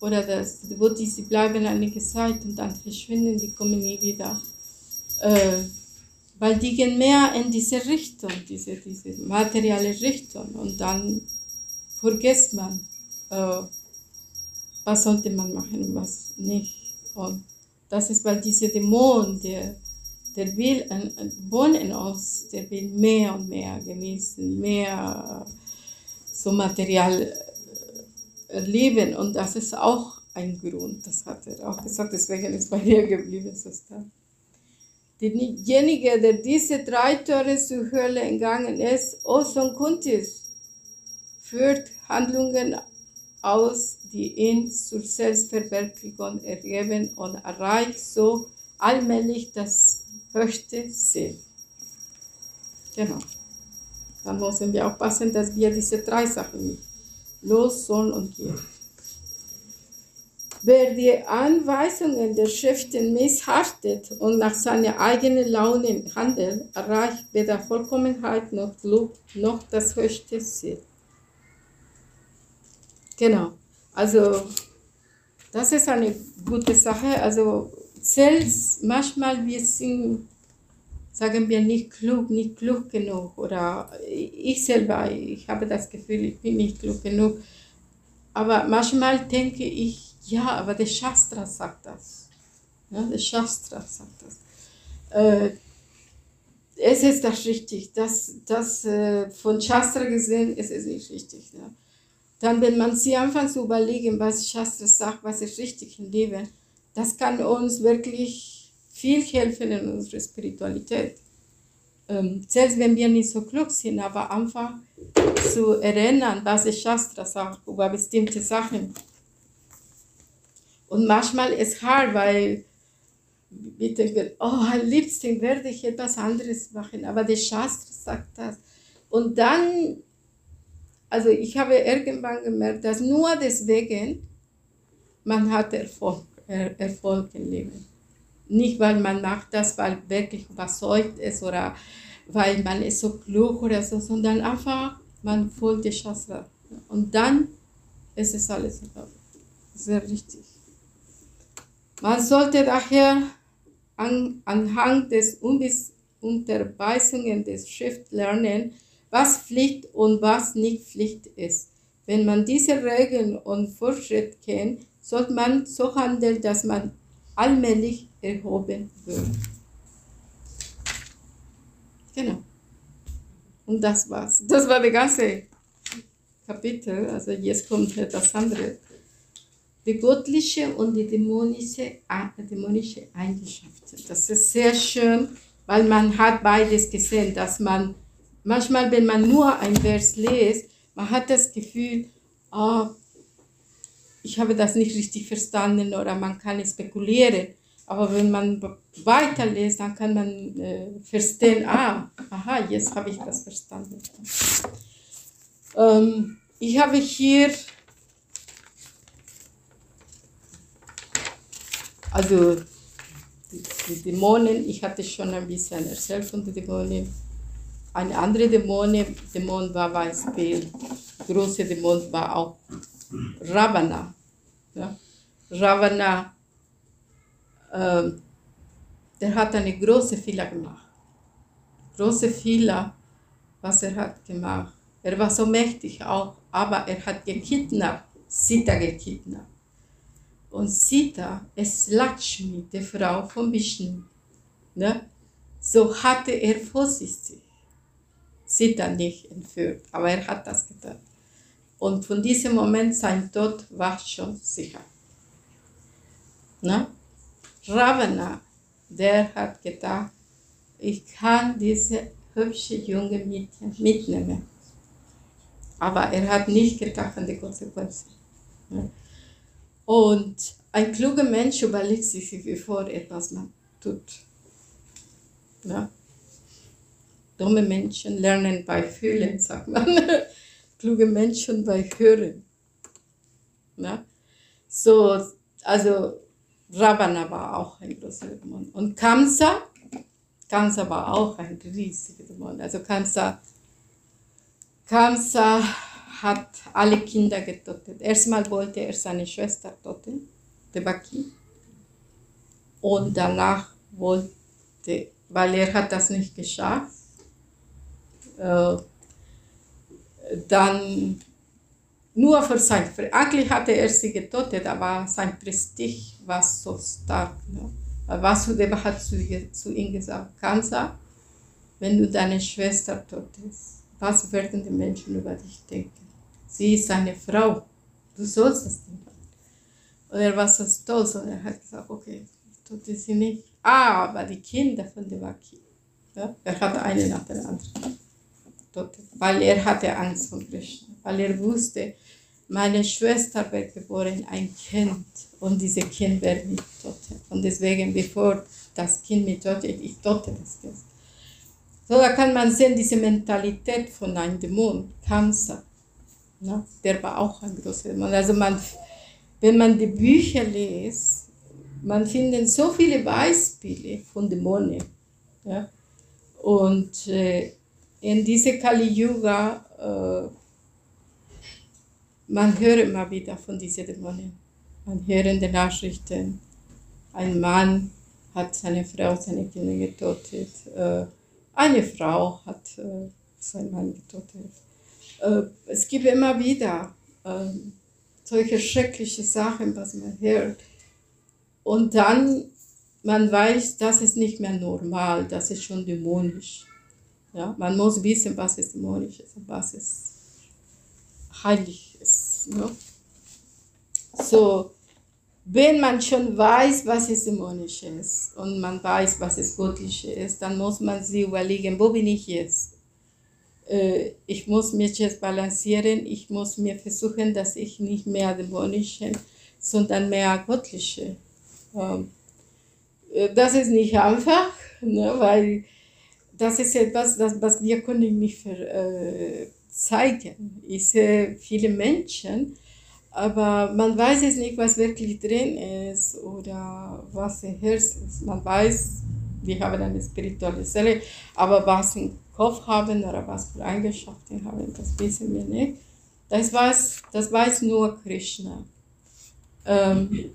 oder dass die Devotees, die bleiben einige Zeit und dann verschwinden, die kommen nie wieder. Äh, weil die gehen mehr in diese Richtung, diese, diese materielle Richtung und dann vergisst man, äh, was sollte man machen und was nicht. Und das ist, weil dieser Dämon, der, der will wohnt in uns, der will mehr und mehr genießen, mehr so Material leben und das ist auch ein Grund, das hat er auch gesagt, deswegen ist bei dir geblieben, stark. Derjenige, der diese drei Tore zur Hölle entgangen ist, Oson Kuntis, führt Handlungen aus, die ihn zur Selbstverwirklichung ergeben und erreicht so allmählich das höchste Ziel. Genau. Dann müssen wir aufpassen, dass wir diese drei Sachen nicht los, sollen und gehen. Wer die Anweisungen der Schriften missachtet und nach seiner eigenen Laune handelt, erreicht weder Vollkommenheit noch Glück noch das höchste Ziel. Genau. Also, das ist eine gute Sache. Also, selbst manchmal wir sind sagen wir nicht klug, nicht klug genug. Oder ich selber, ich habe das Gefühl, ich bin nicht klug genug. Aber manchmal denke ich, ja, aber der Shastra sagt das. Ja, der Shastra sagt das. Äh, es ist das richtig. Das, das äh, von Shastra gesehen ist es nicht richtig. Ne? Dann, wenn man sich anfängt zu überlegen, was Shastra sagt, was ist richtig im Leben, das kann uns wirklich viel helfen in unserer Spiritualität. Ähm, selbst wenn wir nicht so klug sind, aber einfach zu erinnern, was Shastra sagt über bestimmte Sachen. Und manchmal ist es hart, weil wir denken, oh, am liebsten werde ich etwas anderes machen, aber der Shastra sagt das. Und dann, also ich habe irgendwann gemerkt, dass nur deswegen man hat Erfolg, er, Erfolg im Leben. Nicht, weil man macht das, weil wirklich überzeugt ist oder weil man ist so klug oder so, sondern einfach, man folgt der Shastra. Und dann ist es alles sehr richtig. Man sollte daher an, anhand des Unterweisungen des Schrift lernen, was Pflicht und was nicht Pflicht ist. Wenn man diese Regeln und Fortschritt kennt, sollte man so handeln, dass man allmählich erhoben wird. Genau. Und das war's. Das war das ganze Kapitel. Also jetzt kommt das andere die göttliche und die dämonische, dämonische Eigenschaften. Das ist sehr schön, weil man hat beides gesehen, dass man manchmal, wenn man nur ein Vers liest, man hat das Gefühl, oh, ich habe das nicht richtig verstanden oder man kann spekulieren. Aber wenn man weiterliest, dann kann man äh, verstehen, ah, aha, jetzt habe ich das verstanden. Ähm, ich habe hier Also die, die, Dämonen, ich hatte schon ein bisschen erzählt von den Dämonen. Eine andere Dämone, Dämon war Beispiel, große Dämon war auch Ravana. Ja? Ravana, äh, der hat eine große Fehler gemacht. Große Fehler, was er hat gemacht. Er war so mächtig auch, aber er hat gekidnappt, Sita gekidnappt. Und Sita ist Lakshmi, die Frau von Vishnu. Ne? So hatte er vorsichtig Sita nicht entführt, aber er hat das getan. Und von diesem Moment sein Tod war schon sicher. Ne? Ravana, der hat gedacht, ich kann diese hübsche junge Mädchen mitnehmen. Aber er hat nicht gedacht an die Konsequenzen. Ne? Und ein kluger Mensch überlegt sich, bevor etwas man tut. Ja? Dumme Menschen lernen bei Fühlen, sagt man. Kluge Menschen bei Hören. Ja? So, also Ravana war auch ein großer Dämon. Und Kamsa, Kamsa war auch ein riesiger Dämon. Also Kamsa, Kamsa hat alle Kinder getötet. Erstmal wollte er seine Schwester töten, Devaki. Und danach wollte, weil er hat das nicht geschafft, äh, dann nur für sein, eigentlich hatte er sie getötet, aber sein Prestige war so stark. Ne? Vasudeva hat zu, zu ihm gesagt, Kansa, wenn du deine Schwester tötest, was werden die Menschen über dich denken? sie ist eine Frau, du sollst das nicht machen. Und er war so stolz und er hat gesagt, okay, tut sie nicht. Ah, aber die Kinder von Devaki, ja, er hatte eine nach der anderen. Weil er hatte Angst vor Krishna, weil er wusste, meine Schwester wird geboren, ein Kind, und dieses Kind wird nicht tot. Und deswegen, bevor das Kind mit tot ist, ich tote das Kind. So, da kann man sehen, diese Mentalität von einem Dämon, Kamsa. Ne? Der war auch ein großer Mann. Also man, wenn man die Bücher liest, man findet so viele Beispiele von Dämonen. Ja? Und äh, in diese Kali Yuga, äh, man hört immer wieder von diesen Dämonen. Man hört in den Nachrichten, ein Mann hat seine Frau seine Kinder getötet. Äh, eine Frau hat äh, seinen Mann getötet. Äh, es gibt immer wieder äh, solche schreckliche Sachen, was man hört. Und dann, man weiß, das ist nicht mehr normal, das ist schon dämonisch. Ja, man muss wissen, was ist dämonisch ist und was ist heilig ist. Ne? So, wenn man schon weiß, was es dämonisch ist und man weiß, was es göttlich ist, dann muss man sich überlegen, wo bin ich jetzt? Äh, ich muss mich jetzt balancieren, ich muss mir versuchen, dass ich nicht mehr dämonische, sondern mehr göttliche. Ähm, äh, das ist nicht einfach, ne, weil das ist etwas, das, was wir können nicht für, äh, zeigen. Ich sehe viele Menschen, aber man weiß es nicht, was wirklich drin ist oder was im Herz ist. Man weiß, wir haben eine spirituelle Seele, aber was im Kopf haben oder was für Eigenschaften haben, das wissen wir nicht. Das weiß, das weiß nur Krishna. Ähm,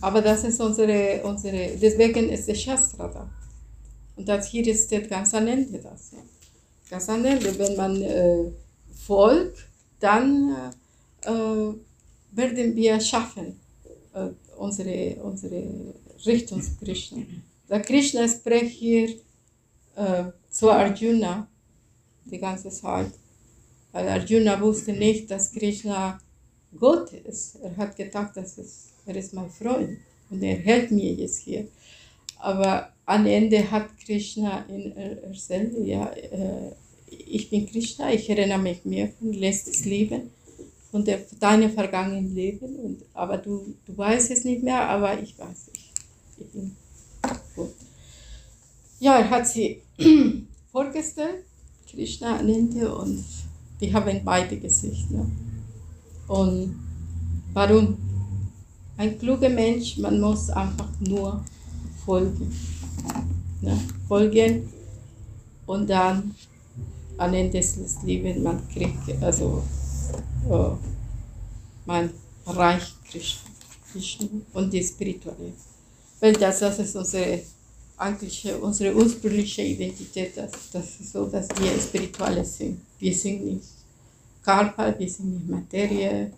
aber das ist unsere, unsere, deswegen ist der Shastra da. Und das hier ist ganz am Ende das. Ganz am Ende, wenn man äh, folgt, dann äh, werden wir schaffen, äh, unsere, unsere Richtung zu Krishna. Der Krishna spricht hier äh, zu Arjuna die ganze Zeit. Weil Arjuna wusste nicht, dass Krishna Gott ist. Er hat gedacht, dass es, er ist mein Freund und er hält mir jetzt hier. Aber am Ende hat Krishna in erzählt, ja, äh, ich bin Krishna, ich erinnere mich mir von letztes Leben von der, deinem vergangenen Leben. Und, aber du, du weißt es nicht mehr, aber ich weiß es. Ich bin gut. Ja, er hat sie vorgestellt, Krishna Aninde, und die haben beide Gesicht. Ne? Und warum? Ein kluger Mensch, man muss einfach nur folgen. Ne? Folgen und dann am Ende des Lebens, man kriegt, also äh, man erreicht Krishna und die spirituelle. Weil das, das ist unsere eigentliche, unsere ursprüngliche Identität, das, das ist so, dass wir spirituelle sind. Wir sind nicht Körper, wir sind nicht Materie.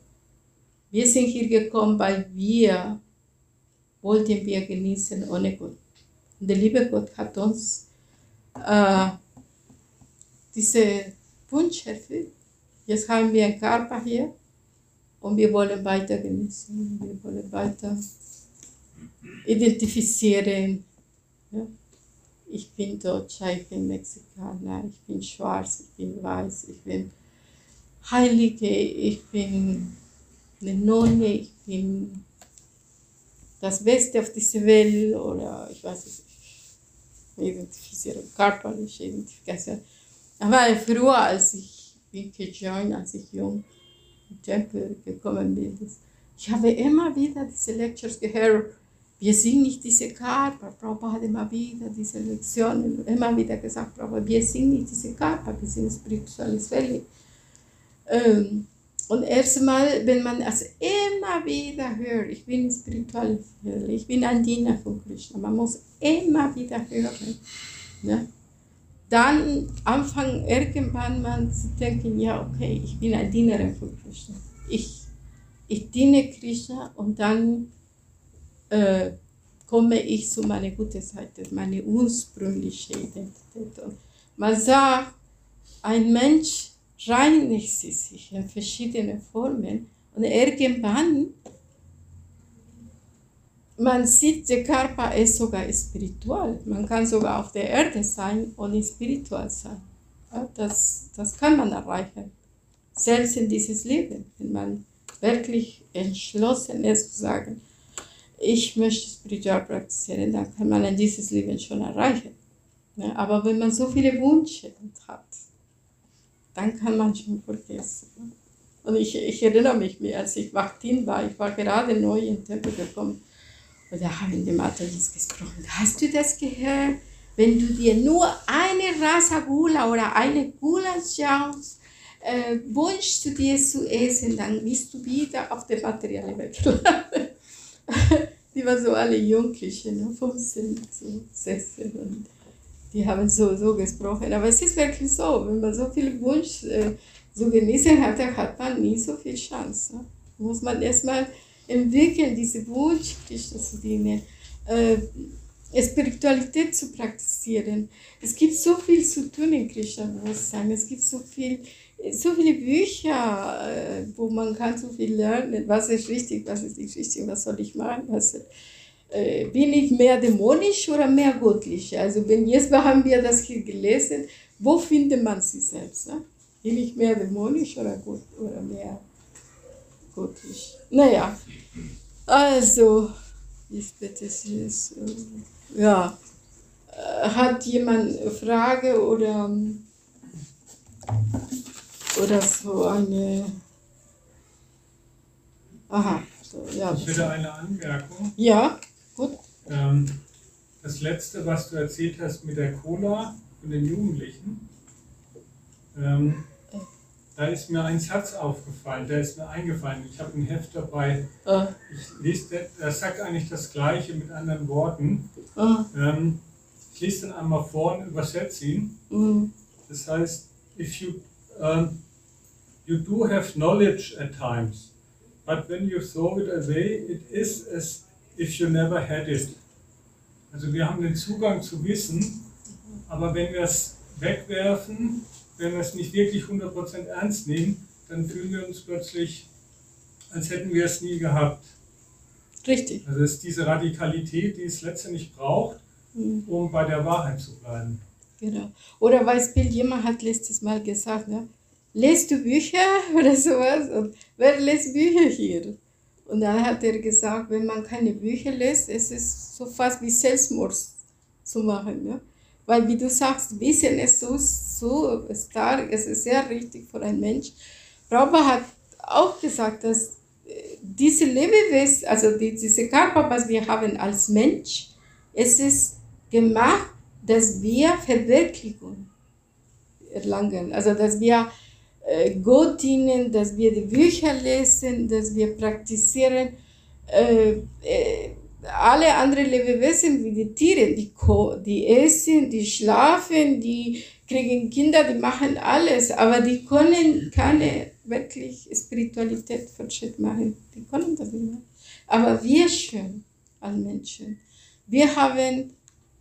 Wir sind hier gekommen, weil wir wollten wir genießen ohne Gott. Der liebe Gott hat uns äh, diese Wunsch erfüllt. Jetzt haben wir einen Körper hier und wir wollen weiter genießen, wir wollen weiter identifizieren. Ja? Ich bin Deutscher, ich bin Mexikaner, ich bin schwarz, ich bin weiß, ich bin Heilige, ich bin eine Nonne, ich bin das Beste auf dieser Welt oder ich weiß es nicht. Identifizierung, körperliche Identifikation. Aber früher, als ich bin gejoint, als ich jung im Tempel gekommen bin. Ich habe immer wieder diese Lectures gehört. Wir sind nicht diese Körper. Prabhupada hat immer wieder diese Lektionen immer wieder gesagt, Prabhupada, wir sind nicht diese Körper, wir sind spirituelles Welle. Ähm, und erstmal, wenn man es immer wieder hört, ich bin spirituell, ich bin ein Diener von Krishna, man muss immer wieder hören. Ne? dann anfangen irgendwann mal zu denken, ja, okay, ich bin ein Dienerin von Krishna. Ich, ich diene Krishna und dann äh, komme ich zu meiner guten Seite, meine ursprüngliche Identität. Und man sagt, ein Mensch reinigt sich in verschiedenen Formen und irgendwann man sieht, der Körper ist sogar spirituell. Man kann sogar auf der Erde sein und spirituell sein. das, das kann man erreichen. Selbst in dieses Leben, wenn man wirklich entschlossen ist zu sagen, ich möchte spirituell praktizieren, dann kann man in dieses Leben schon erreichen. Aber wenn man so viele Wünsche hat, dann kann man schon vergessen. Und ich, ich erinnere mich mehr, als ich Wachtin war, ich war gerade neu in den Tempel gekommen da haben die Matadis gesprochen. Hast du das gehört? Wenn du dir nur eine Rasagula oder eine Gulaschans äh, wünschst du dir zu essen, dann bist du wieder auf der materiellen Welt. die waren so alle Jugendliche, ne? 15, so 16. Und die haben so, so gesprochen. Aber es ist wirklich so, wenn man so viel Wunsch äh, so genießen hat, dann hat man nie so viel Chance. Ne? Muss man erstmal entwickeln, diese Krishna zu dienen, äh, Spiritualität zu praktizieren. Es gibt so viel zu tun in Krishna-Bewusstsein. Es gibt so viel, so viele Bücher, äh, wo man kann so viel lernen. Was ist richtig, was ist nicht richtig, was soll ich machen, was äh, bin ich mehr dämonisch oder mehr göttlich? Also wenn jetzt haben wir das hier gelesen, wo findet man sich selbst? Ne? Bin ich mehr dämonisch oder, gut, oder mehr göttlich? Naja, also, ich bitte Sie, ja, äh, hat jemand eine Frage oder, oder so eine, aha, so, ja. Ich hätte eine Anmerkung. Ja, gut. Ähm, das letzte, was du erzählt hast mit der Cola und den Jugendlichen, ähm, da ist mir ein Satz aufgefallen, der ist mir eingefallen. Ich habe ein Heft dabei. Äh, Ich lese, der sagt eigentlich das Gleiche mit anderen Worten. äh, Ähm, ich lese den einmal vor und übersetze ihn. mm, Das heißt, if you um, you do have knowledge at times, but when you throw it away, it is as if you never had it. Also wir haben den Zugang zu Wissen, aber wenn wir es wegwerfen, wenn wir es nicht wirklich 100% ernst nehmen, dann fühlen wir uns plötzlich, als hätten wir es nie gehabt. richtig. Also es ist diese Radikalität, die es letztendlich braucht, Mm. um bei der Wahrheit zu bleiben. Genau. Oder Beispiel, jemand hat letztes Mal gesagt, ne, lest du Bücher oder sowas? Und wer liest Bücher hier? Und dann hat er gesagt, wenn man keine Bücher liest, es ist so fast wie Selbstmord zu machen. Ne? Weil, wie du sagst, Wissen ist so, so stark, es ist sehr richtig für einen Mensch. Prabhupada hat auch gesagt, dass äh, diese Lebewesen, also die, diese Körper, was wir haben als Mensch, es ist gemacht, dass wir Verwirklichung erlangen. Also, dass wir äh, Gott dienen, dass wir die Bücher lesen, dass wir praktizieren. Äh, äh, alle anderen Lebewesen wie die Tiere, die, die essen, die schlafen, die kriegen Kinder, die machen alles, aber die können keine wirklich Spiritualität Fortschritt machen. Die können das nicht. Aber wir schon als Menschen, wir haben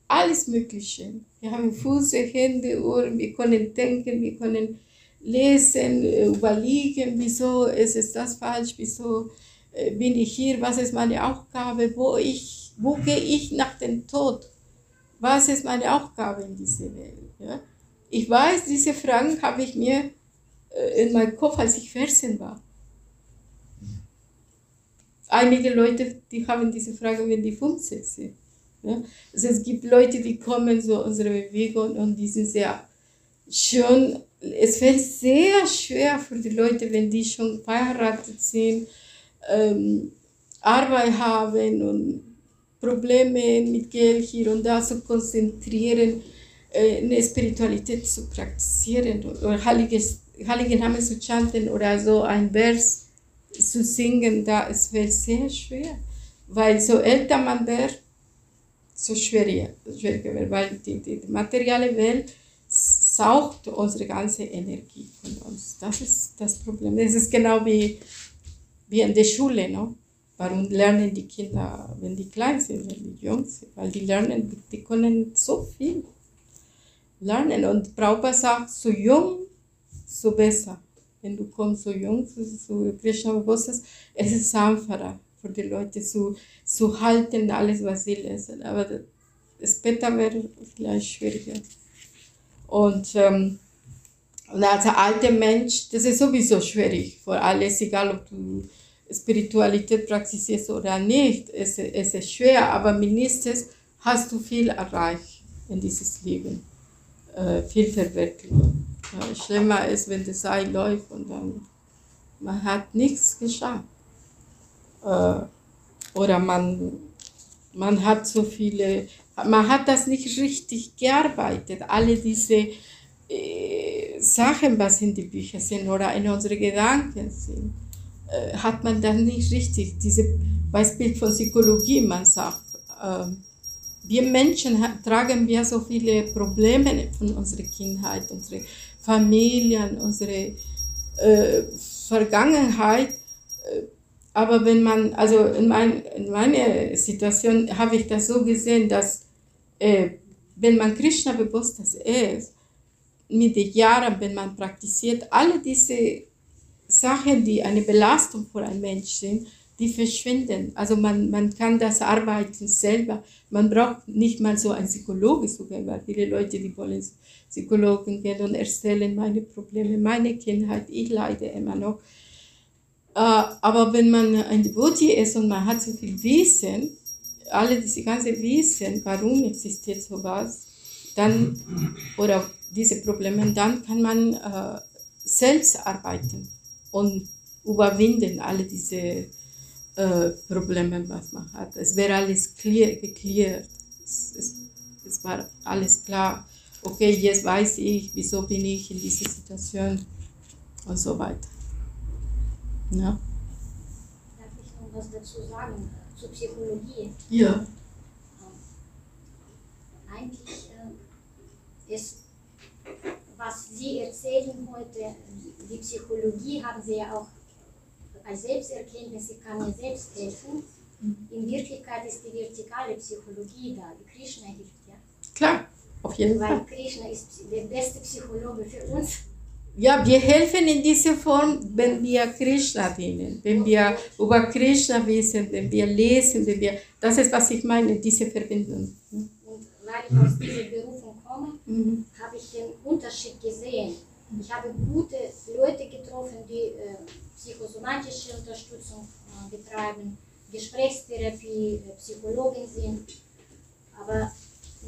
alles Mögliche. Wir haben Füße, Hände, Ohren, wir können denken, wir können lesen, überlegen, wieso ist es das falsch, wieso bin ich hier, was ist meine Aufgabe, wo, ich, wo gehe ich nach dem Tod, was ist meine Aufgabe in dieser Welt. Ja? Ich weiß, diese Fragen habe ich mir äh, in meinem Kopf, als ich 14 war. Einige Leute, die haben diese Frage, wenn die 50 sind. Ja? Also es gibt Leute, die kommen so unsere Bewegung und die sind sehr schon, es fällt sehr schwer für die Leute, wenn die schon verheiratet sind, ähm, Arbeit haben und Probleme mit Geld hier und da zu konzentrieren, äh, eine Spiritualität zu praktizieren oder heiliges, heiligen Namen zu chanten oder so ein Vers zu singen, da es fällt sehr schwer, weil so älter man wird, so schwieriger, schwieriger wird, weil die, die, materielle Welt saugt unsere ganze Energie von uns. Das ist das Problem. Das ist genau wie, wie in der Schule. No? Warum lernen die Kinder, wenn die klein sind, wenn die jung sind? Weil die lernen, die können so viel lernen. Und Prabhupada sagt, so jung, so besser. Wenn du kommst so jung zu, zu Krishna Bewusstes, es ist einfacher für die Leute zu, zu halten, alles, was sie lesen. Aber später wäre vielleicht schwieriger. Und, ähm, und als alter Mensch, das ist sowieso schwierig für alles, egal ob du Spiritualität praktizierst oder nicht. Es, es ist schwer, aber mindestens hast du viel erreicht in dieses Leben. Äh, viel verwirklicht. Ja, schlimmer ist, wenn das Ei läuft und dann man hat nichts geschafft. Äh, oder man, man hat so viele, man hat das nicht richtig gearbeitet. Alle diese äh, Sachen, was in die Bücher sind oder in unsere Gedanken sind. Äh, hat man dann nicht richtig diese Beispiel von Psychologie, man sagt, äh, wir Menschen tragen wir so viele Probleme von unserer Kindheit, unsere Familien, unsere äh, Vergangenheit. Äh, Aber wenn man, also in, mein, in meiner Situation habe ich das so gesehen, dass äh, wenn man Krishna bewusst ist, mit den Jahren, wenn man praktiziert, alle diese Sachen, die eine Belastung für einen Menschen sind, die verschwinden. Also man, man kann das arbeiten selber. Man braucht nicht mal so einen Psychologe zu gehen, weil viele Leute, die wollen Psychologen gehen und erzählen meine Probleme, meine Kindheit, ich leide immer noch. Äh, aber wenn man ein Devotee ist und man hat so viel Wissen, alle diese ganze Wissen, warum existiert sowas, dann, oder diese Probleme, dann kann man äh, selbst arbeiten und überwinden alle diese äh, Probleme, was man hat. Es wäre alles clear, geklärt. Es, es, es war alles klar. Okay, jetzt weiß ich, wieso bin ich in dieser Situation und so weiter. Ja. Darf ich noch was dazu sagen zur Psychologie? Ja. Eigentlich äh, ist, was Sie erzählen heute, die Psychologie haben Sie ja auch als Selbsterkenntnis, sie kann mir selbst helfen. In Wirklichkeit ist die vertikale Psychologie da, die Krishna hilft, ja. Klar, auf jeden Weil Fall. Krishna ist der beste Psychologe für uns. Ja, wir helfen in dieser Form, wenn wir Krishna dienen, wenn wir über Krishna wissen, wenn wir lesen, wenn wir, das ist, was ich meine, diese Verbindung. Und weil ich aus dieser Berufung komme, Mhm. habe ich den Unterschied gesehen. Ich habe gute Leute getroffen, die äh, psychosomatische Unterstützung äh, betreiben, Gesprächstherapie, äh, Psychologen sind. Aber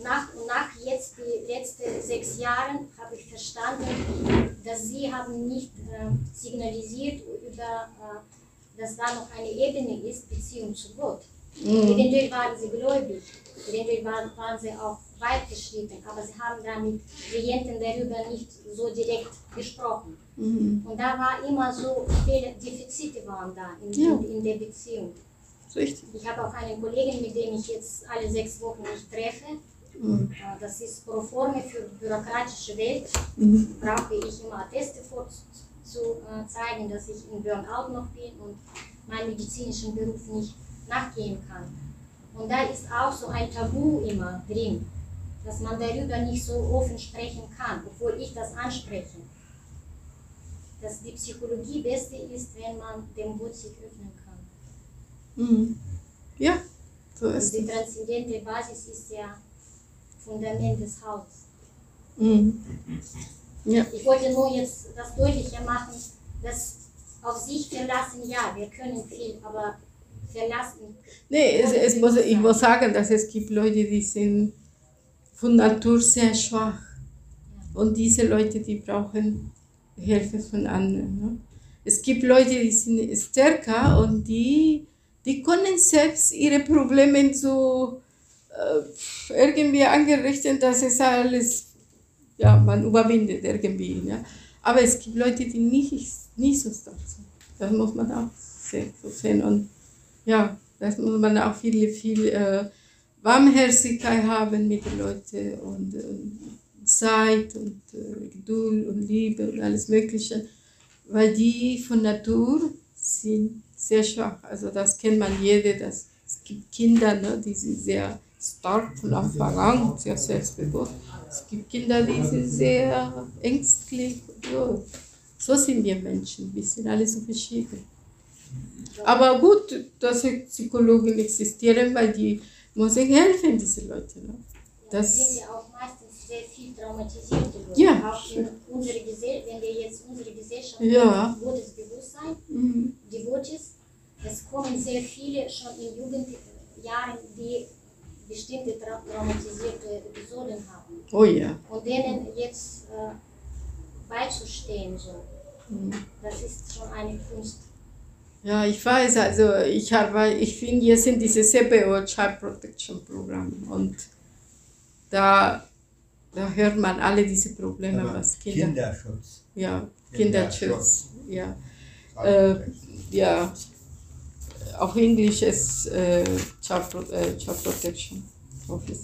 nach und nach jetzt, die letzten sechs Jahren, habe ich verstanden, dass sie haben nicht äh, signalisiert, über, äh, dass da noch eine Ebene ist, Beziehung zu Gott. Mhm. Eventuell waren sie gläubig, eventuell waren, waren sie auch weit geschritten, aber sie haben da mit Klienten darüber nicht so direkt gesprochen. Mhm. Und da war immer so viele Defizite waren da in, Ja. in, in der Beziehung. Richtig. Ich habe auch einen Kollegen, mit dem ich jetzt alle sechs Wochen mich treffe. Mhm. Äh, Das ist pro forma für bürokratische Welt. Mhm. Brauche ich immer Atteste vorzuzeigen, dass ich in Burnout noch bin und meinen medizinischen Beruf nicht nachgehen kann. Und da ist auch so ein Tabu immer drin, dass man darüber nicht so offen sprechen kann, obwohl ich das anspreche. Dass die Psychologie beste ist, wenn man den Mut sich öffnen kann. Mhm. Ja, so Und ist die es. transzendente Basis ist ja Fundament des Hauses. Mhm. Ja. Ich wollte nur jetzt das deutlicher machen, dass auf sich verlassen, ja, wir können viel, aber verlassen. Nee, es, es muss, ich muss sagen, dass es gibt Leute, die sind von Natur sehr schwach. Und diese Leute, die brauchen Hilfe von anderen. Ne? Es gibt Leute, die sind stärker und die, die können selbst ihre Probleme so äh, irgendwie angerichten, dass es alles, ja, man überwindet irgendwie. Ja? Aber es gibt Leute, die nicht, nicht so stark sind. Das muss man auch sehen. Und ja, das muss man auch viel, viel äh, Warmherzigkeit haben mit den Leuten und äh, Zeit und äh, Geduld und Liebe und alles Mögliche, weil die von Natur sind sehr schwach. Also das kennt man jeder, dass es gibt Kinder, ne, die sind sehr stark von Anfang an, sehr selbstbewusst. Es gibt Kinder, die sind sehr ängstlich. So, so sind wir Menschen, wir sind alle so verschieden. Aber gut, dass Psychologen existieren, weil die müssen helfen, diese Leute. Ne? Das sind ja auch meistens sehr viel traumatisierte Leute. Ja. Auch in unsere Gesell wenn wir jetzt unsere Gesellschaft Ja. Gottesbewusstsein, mhm. Devotees, es kommen sehr viele schon in Jugendjahren, die bestimmte trau traumatisierte Episoden haben. oh ja. Und denen jetzt äh, beizustehen, so, Mhm. das ist schon eine Kunst. Ja, ich weiß, also ich habe, ich bin jetzt in dieses CPO Child Protection Programm und da, da hört man alle diese Probleme, Aber was Kinder, Kinderschutz. ja, Kinderschutz. Ja. Äh, ja, auf Englisch ist äh, Child, Pro- äh, Child Protection Office.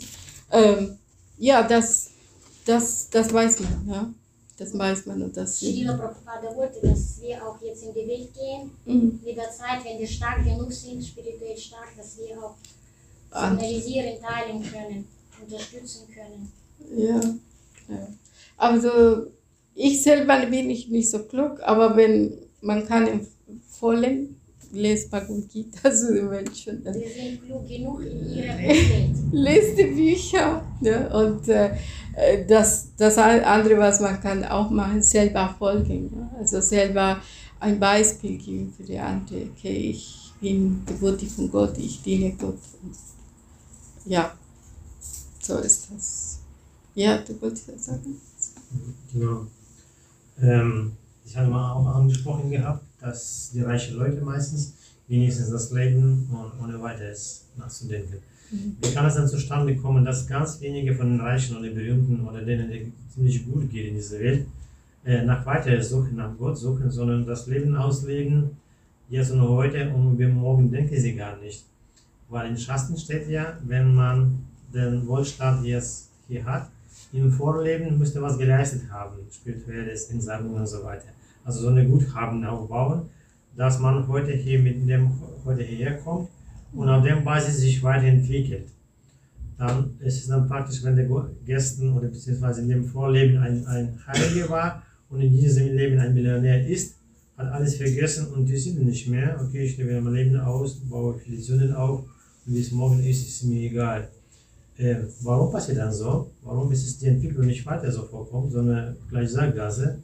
Ähm, ja, das, das, das weiß man, ja. Das weiß man und das. Srila Prabhupada wollte, dass wir auch jetzt in die Welt gehen, Mhm. mit der Zeit, wenn wir stark genug sind, spirituell stark, dass wir auch signalisieren, teilen können, unterstützen können. Ja, ja. Also ich selber bin ich nicht so klug, aber wenn man kann im vollen Bhagavad Gita zu den Menschen, Wir sind klug genug in ihrer Welt. lest die Bücher ne? und äh, das, das andere, was man kann auch machen, selber folgen. Also selber ein Beispiel geben für die anderen. Okay, ich bin Devotee von Gott, ich diene Gott. Ja, so ist das. Ja, du wolltest das sagen? Genau. Ähm, ich hatte mal auch angesprochen gehabt, dass die reichen Leute meistens genießen das Leben und ohne weiteres nachzudenken. Wie kann es dann zustande kommen, dass ganz wenige von den Reichen oder Berühmten oder denen es ziemlich gut geht in dieser Welt, äh, nach weiterer Suche nach Gott suchen, sondern das Leben ausleben, jetzt und heute und über morgen denken sie gar nicht. Weil in Schasten steht ja, wenn man den Wohlstand jetzt hier hat, im Vorleben müsste was geleistet haben, spirituelles, Entsagung und so weiter. Also so eine Guthaben aufbauen, dass man heute hier mit dem heute hierher kommt und auf dem Basis sich weiterentwickelt. Dann ist es dann praktisch, wenn der Gästen oder beziehungsweise in dem Vorleben ein, ein Heiliger war und in diesem Leben ein Millionär ist, hat alles vergessen und die sind nicht mehr. Okay, ich lebe mein Leben aus, baue viele Sünden auf und wie es morgen ist, ist mir egal. Äh, warum passiert dann so? Warum ist es die Entwicklung nicht weiter so vorkommt, sondern gleich Sackgasse?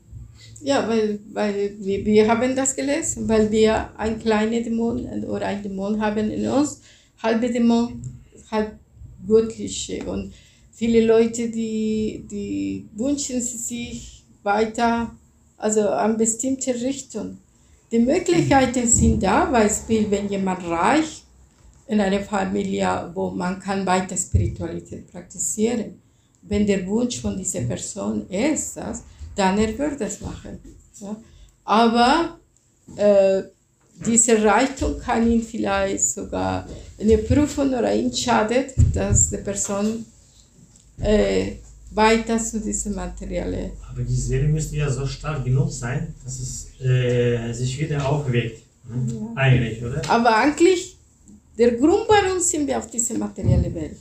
Ja, weil, weil wir, wir haben das gelesen, weil wir ein kleiner Dämon oder ein Dämon haben in uns, halbe Dämon, halb göttliche. Und viele Leute, die, die wünschen sich weiter, also an bestimmte Richtung. Die Möglichkeiten sind da, Beispiel, wenn jemand reich in einer Familie, wo man kann weiter Spiritualität praktizieren. Wenn der Wunsch von dieser Person ist, das, dann er wird es machen. Ja. Aber äh, dieser Reichtum kann ihn vielleicht sogar eine Prüfung oder ihn schadet, dass die Person äh, weiter zu diesem materielle. Aber die Seele müsste ja so stark genug sein, dass es äh, sich wieder aufweckt. Ne? Eigentlich, oder? Aber eigentlich, der Grund, warum sind wir auf dieser materiellen Welt,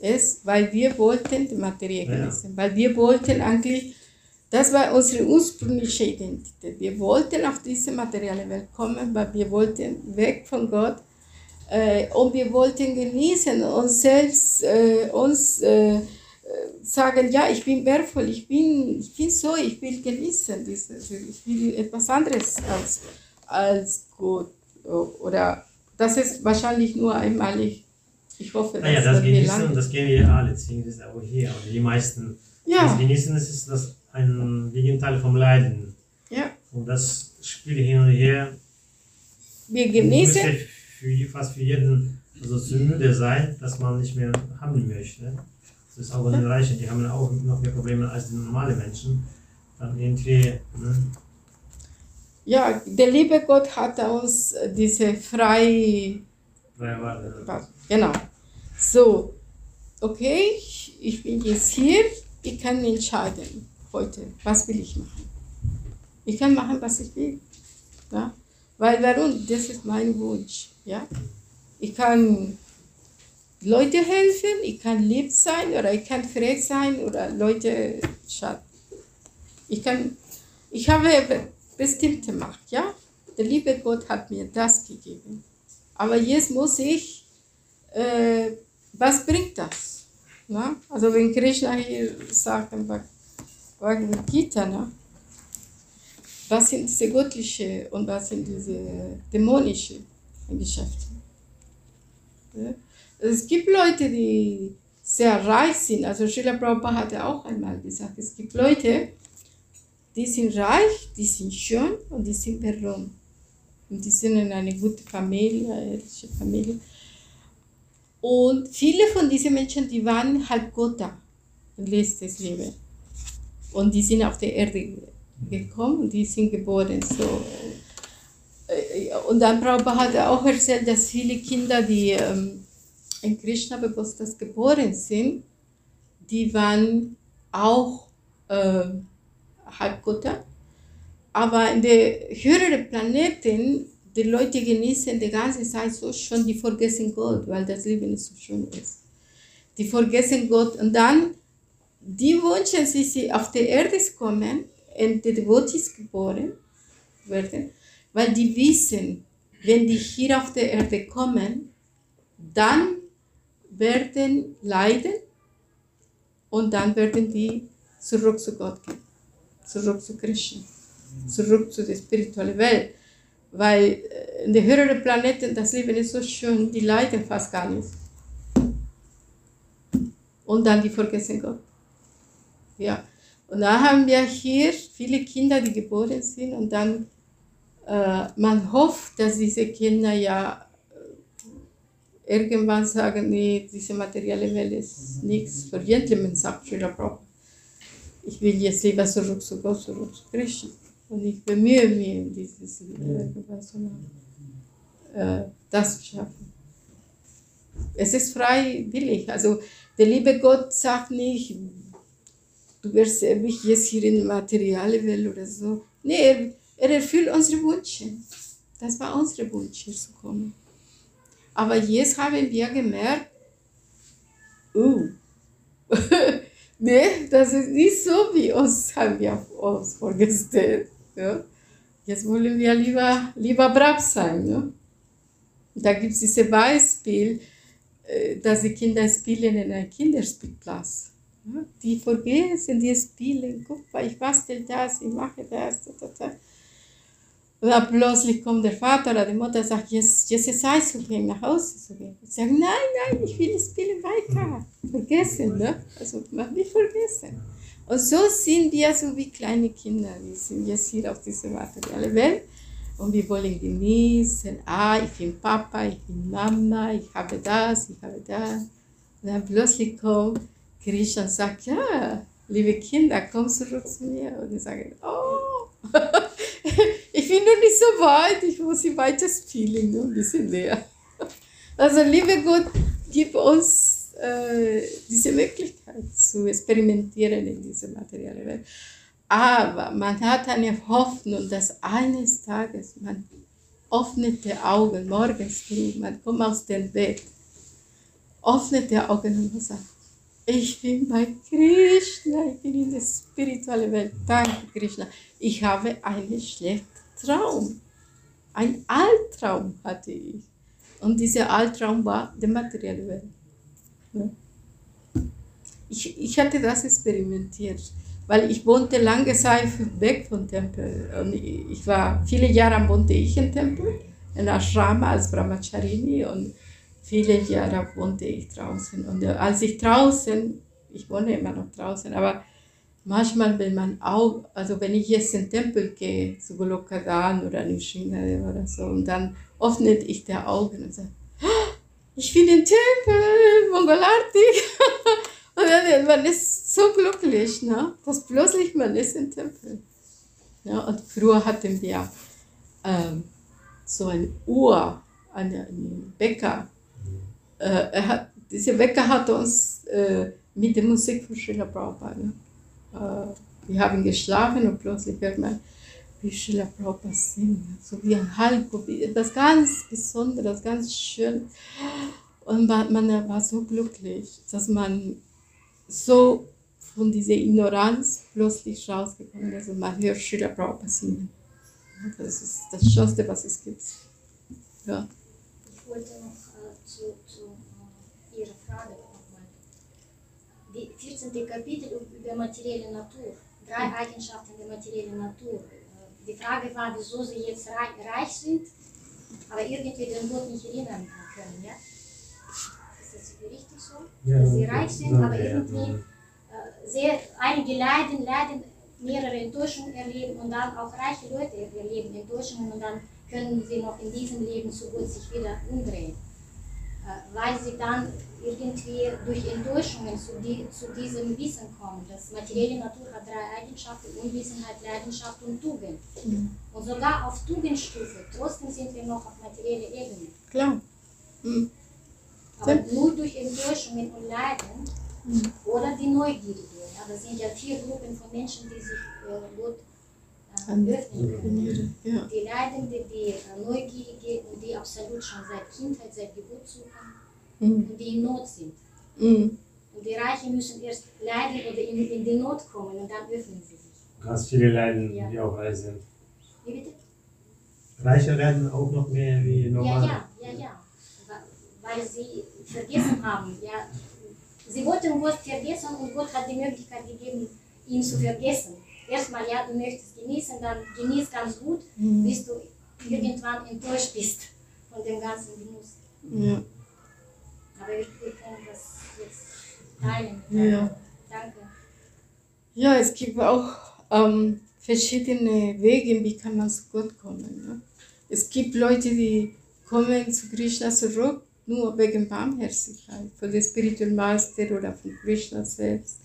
ist, weil wir wollten die Materie Ja. genießen. Weil wir wollten eigentlich, das war unsere ursprüngliche Identität. Wir wollten auf diese materielle Welt kommen, weil wir wollten weg von Gott äh, und wir wollten genießen und selbst äh, uns äh, sagen, ja, ich bin wertvoll, ich bin, ich bin so, ich will genießen, ich will etwas anderes als, als Gott. Oder das ist wahrscheinlich nur einmalig. Ich hoffe, Naja, das das Genießen, das kennen wir alle, deswegen ist es auch hier. Und die meisten, das Ja, Genießen das ist das ein Gegenteil vom Leiden. ja, Und das spielt hin und her. wir genießen. für, fast für jeden also zu müde sein, dass man nicht mehr haben möchte. Das ist auch bei den Reichen, die haben auch noch mehr Probleme als die normalen Menschen. Dann irgendwie, ne? Ja, der liebe Gott hat uns diese frei Weil, weil, Genau. So, okay, ich bin jetzt hier, ich kann entscheiden heute, was will ich machen. Ich kann machen, was ich will. Ja? Weil warum? Das ist mein Wunsch. Ja? Ich kann Leute helfen, ich kann lieb sein oder ich kann frech sein oder Leute schaden. Ich kann, ich habe be- bestimmte Macht, ja? Der liebe Gott hat mir das gegeben. Aber jetzt muss ich, äh, was bringt das? Na? Also wenn Krishna hier sagt im Bhag- Bhagavad Gita, ne? was sind diese göttliche und was sind diese dämonische Geschäfte? Ja? Es gibt Leute, die sehr reich sind. Also Srila Prabhupada hatte auch einmal gesagt, es gibt Leute, die sind reich, die sind schön und die sind berühmt. Und die sind in einer guten Familie, eine irdische Familie. Und viele von diesen Menschen, die waren halt Gott im letztes Leben. Und die sind auf die Erde gekommen die sind geboren so. Und dann Prabhupada hat auch erzählt, dass viele Kinder, die ähm, in Krishna bewusstes geboren sind, die waren auch äh, Halbgötter. Aber in den höheren Planeten, die Leute genießen die ganze Zeit so schon, die vergessen Gott, weil das Leben so schön ist. Die vergessen Gott und dann, die wünschen sich, sie auf die Erde kommen, in die Devotees geboren werden, weil die wissen, wenn die hier auf der Erde kommen, dann werden leiden und dann werden die zurück zu Gott gehen, zurück zu Krishna, zurück zu der spirituellen Welt. Weil äh, in den höheren Planeten das Leben ist so schön, die leiden fast gar nicht. Und dann die vergessen Gott. Ja. Und dann haben wir hier viele Kinder, die geboren sind und dann äh, man hofft, dass diese Kinder ja äh, irgendwann sagen, nee, diese materielle Welt ist nichts für Gentlemen, sagt Schüler Prabhupada. Ich will jetzt lieber zurück zu Gott, zurück zu Krishna. Und ich bemühe mich, dieses irgendwann so äh, das zu schaffen. Es ist freiwillig. Also der liebe Gott sagt nicht, du wirst ewig jetzt hier in der materielle Welt oder so. Nee, er, er erfüllt unsere Wünsche. Das war unser Wunsch, hier zu kommen. Aber jetzt haben wir gemerkt, oh, nee, das ist nicht so, wie uns haben wir uns vorgestellt. Ja? Jetzt wollen wir lieber, lieber brav sein. Ja? Da gibt es dieses Beispiel, äh, dass die Kinder spielen in einem Kinderspielplatz. Die vergessen, die spielen, guck mal, ich bastel das, ich mache das. Da, da, da. Und dann plötzlich kommt der Vater oder die Mutter und sagt, jetzt, jetzt ist Zeit zu gehen, nach Hause zu gehen. Ich sage, nein, nein, ich will spielen weiter. Vergessen, ne? Also, mach nicht vergessen. Und so sind wir so wie kleine Kinder. Wir sind jetzt hier auf dieser materiellen Welt und wir wollen genießen. Ah, ich bin Papa, ich bin Mama, ich habe das, ich habe das. Und dann plötzlich kommt Krishna und sagt, ja, liebe Kinder, komm zurück zu mir. Und die sagen, oh, ich bin noch nicht so weit, ich muss hier weiter spielen, nur ein bisschen mehr. Also, liebe Gott, gib uns äh, diese Möglichkeit zu experimentieren in dieser materiellen Welt. Aber man hat eine Hoffnung, dass eines Tages man öffnet die Augen, morgens früh, man kommt aus dem Bett, öffnet die Augen und sagt, ich bin bei Krishna, ich bin in der spirituellen Welt. Danke, Krishna. Ich habe einen schlechten Traum. Ein Albtraum hatte ich. Und dieser Albtraum war die materielle Welt. Ich, ich hatte das experimentiert, weil ich wohnte lange Zeit weg vom Tempel. Und ich war, viele Jahre wohnte ich im Tempel, in Ashrama als Brahmacharini und viele Jahre wohnte ich draußen. Und als ich draußen, ich wohne immer noch draußen, aber manchmal, wenn man auch, also wenn ich jetzt in den Tempel gehe, zu Golokadan oder Nishingare oder so, und dann öffnet ich die Augen und sage, ich bin im Tempel, Mongolarti. und dann, man ist so glücklich, ne? dass plötzlich man ist im Tempel. Ja, und früher hatten wir ähm, so eine Uhr, einen, Bäcker, äh, er hat, dieser Wecker hat uns äh, mit der Musik von Schiller Prabhupada. Ne? Äh, wir haben geschlafen und plötzlich hört man, wie Schiller Prabhupada singt. So wie ein Halko, etwas ganz Besonderes, ganz schön. Und man, man war so glücklich, dass man so von dieser Ignoranz plötzlich rausgekommen ist und man hört Schiller Prabhupada singen. Das ist das Schönste, was es gibt. Ja. Ich wollte noch äh, zu, zu äh, Ihrer Frage nochmal. Die 14. Kapitel über materielle Natur. Drei Eigenschaften der materiellen Natur. Äh, Die Frage war, wieso Sie jetzt reich, sind, aber irgendwie den Gott nicht erinnern können. Ja? Ist das richtig so? Dass Sie reich sind, aber irgendwie äh, sehr, einige leiden, leiden, mehrere Enttäuschungen erleben und dann auch reiche Leute erleben Enttäuschungen und dann können sie noch in diesem Leben so gut sich wieder umdrehen. Äh, weil sie dann irgendwie durch Enttäuschungen zu, die, zu diesem Wissen kommen. Das materielle Natur hat drei Eigenschaften, Unwissenheit, Leidenschaft und Tugend. Und sogar auf Tugendstufe, trotzdem sind wir noch auf materieller Ebene. Klar. Mhm. Aber nur durch Enttäuschungen und Leiden oder die Neugierde. Ja, das sind ja vier Gruppen von Menschen, die sich äh, Gott An- öffnen können. Ja. Die Leidende, die Neugierige und die absolut schon seit Kindheit, seit Geburt suchen Mhm. und die in Not sind. Mhm. Und die Reichen müssen erst leiden oder in, in die Not kommen und dann öffnen sie sich. Ganz viele leiden, Ja. die auch reich sind. Wie bitte? Reiche leiden auch noch mehr wie Ja, normal. ja, ja, ja. Wa- Weil sie vergessen haben. Ja. Sie wollten Gott vergessen und Gott hat die Möglichkeit gegeben, ihn zu vergessen. Erstmal, ja, du möchtest genießen, dann genieß ganz gut, Mhm. bis du irgendwann enttäuscht bist von dem ganzen Genuss. Ja. Aber wir, wir können das jetzt teilen. Ja. Danke. Ja, es gibt auch ähm, verschiedene Wege, wie kann man zu Gott kommen. Ne? Es gibt Leute, die kommen zu Krishna zurück, nur wegen Barmherzigkeit, von der Spiritual Master oder von Krishna selbst.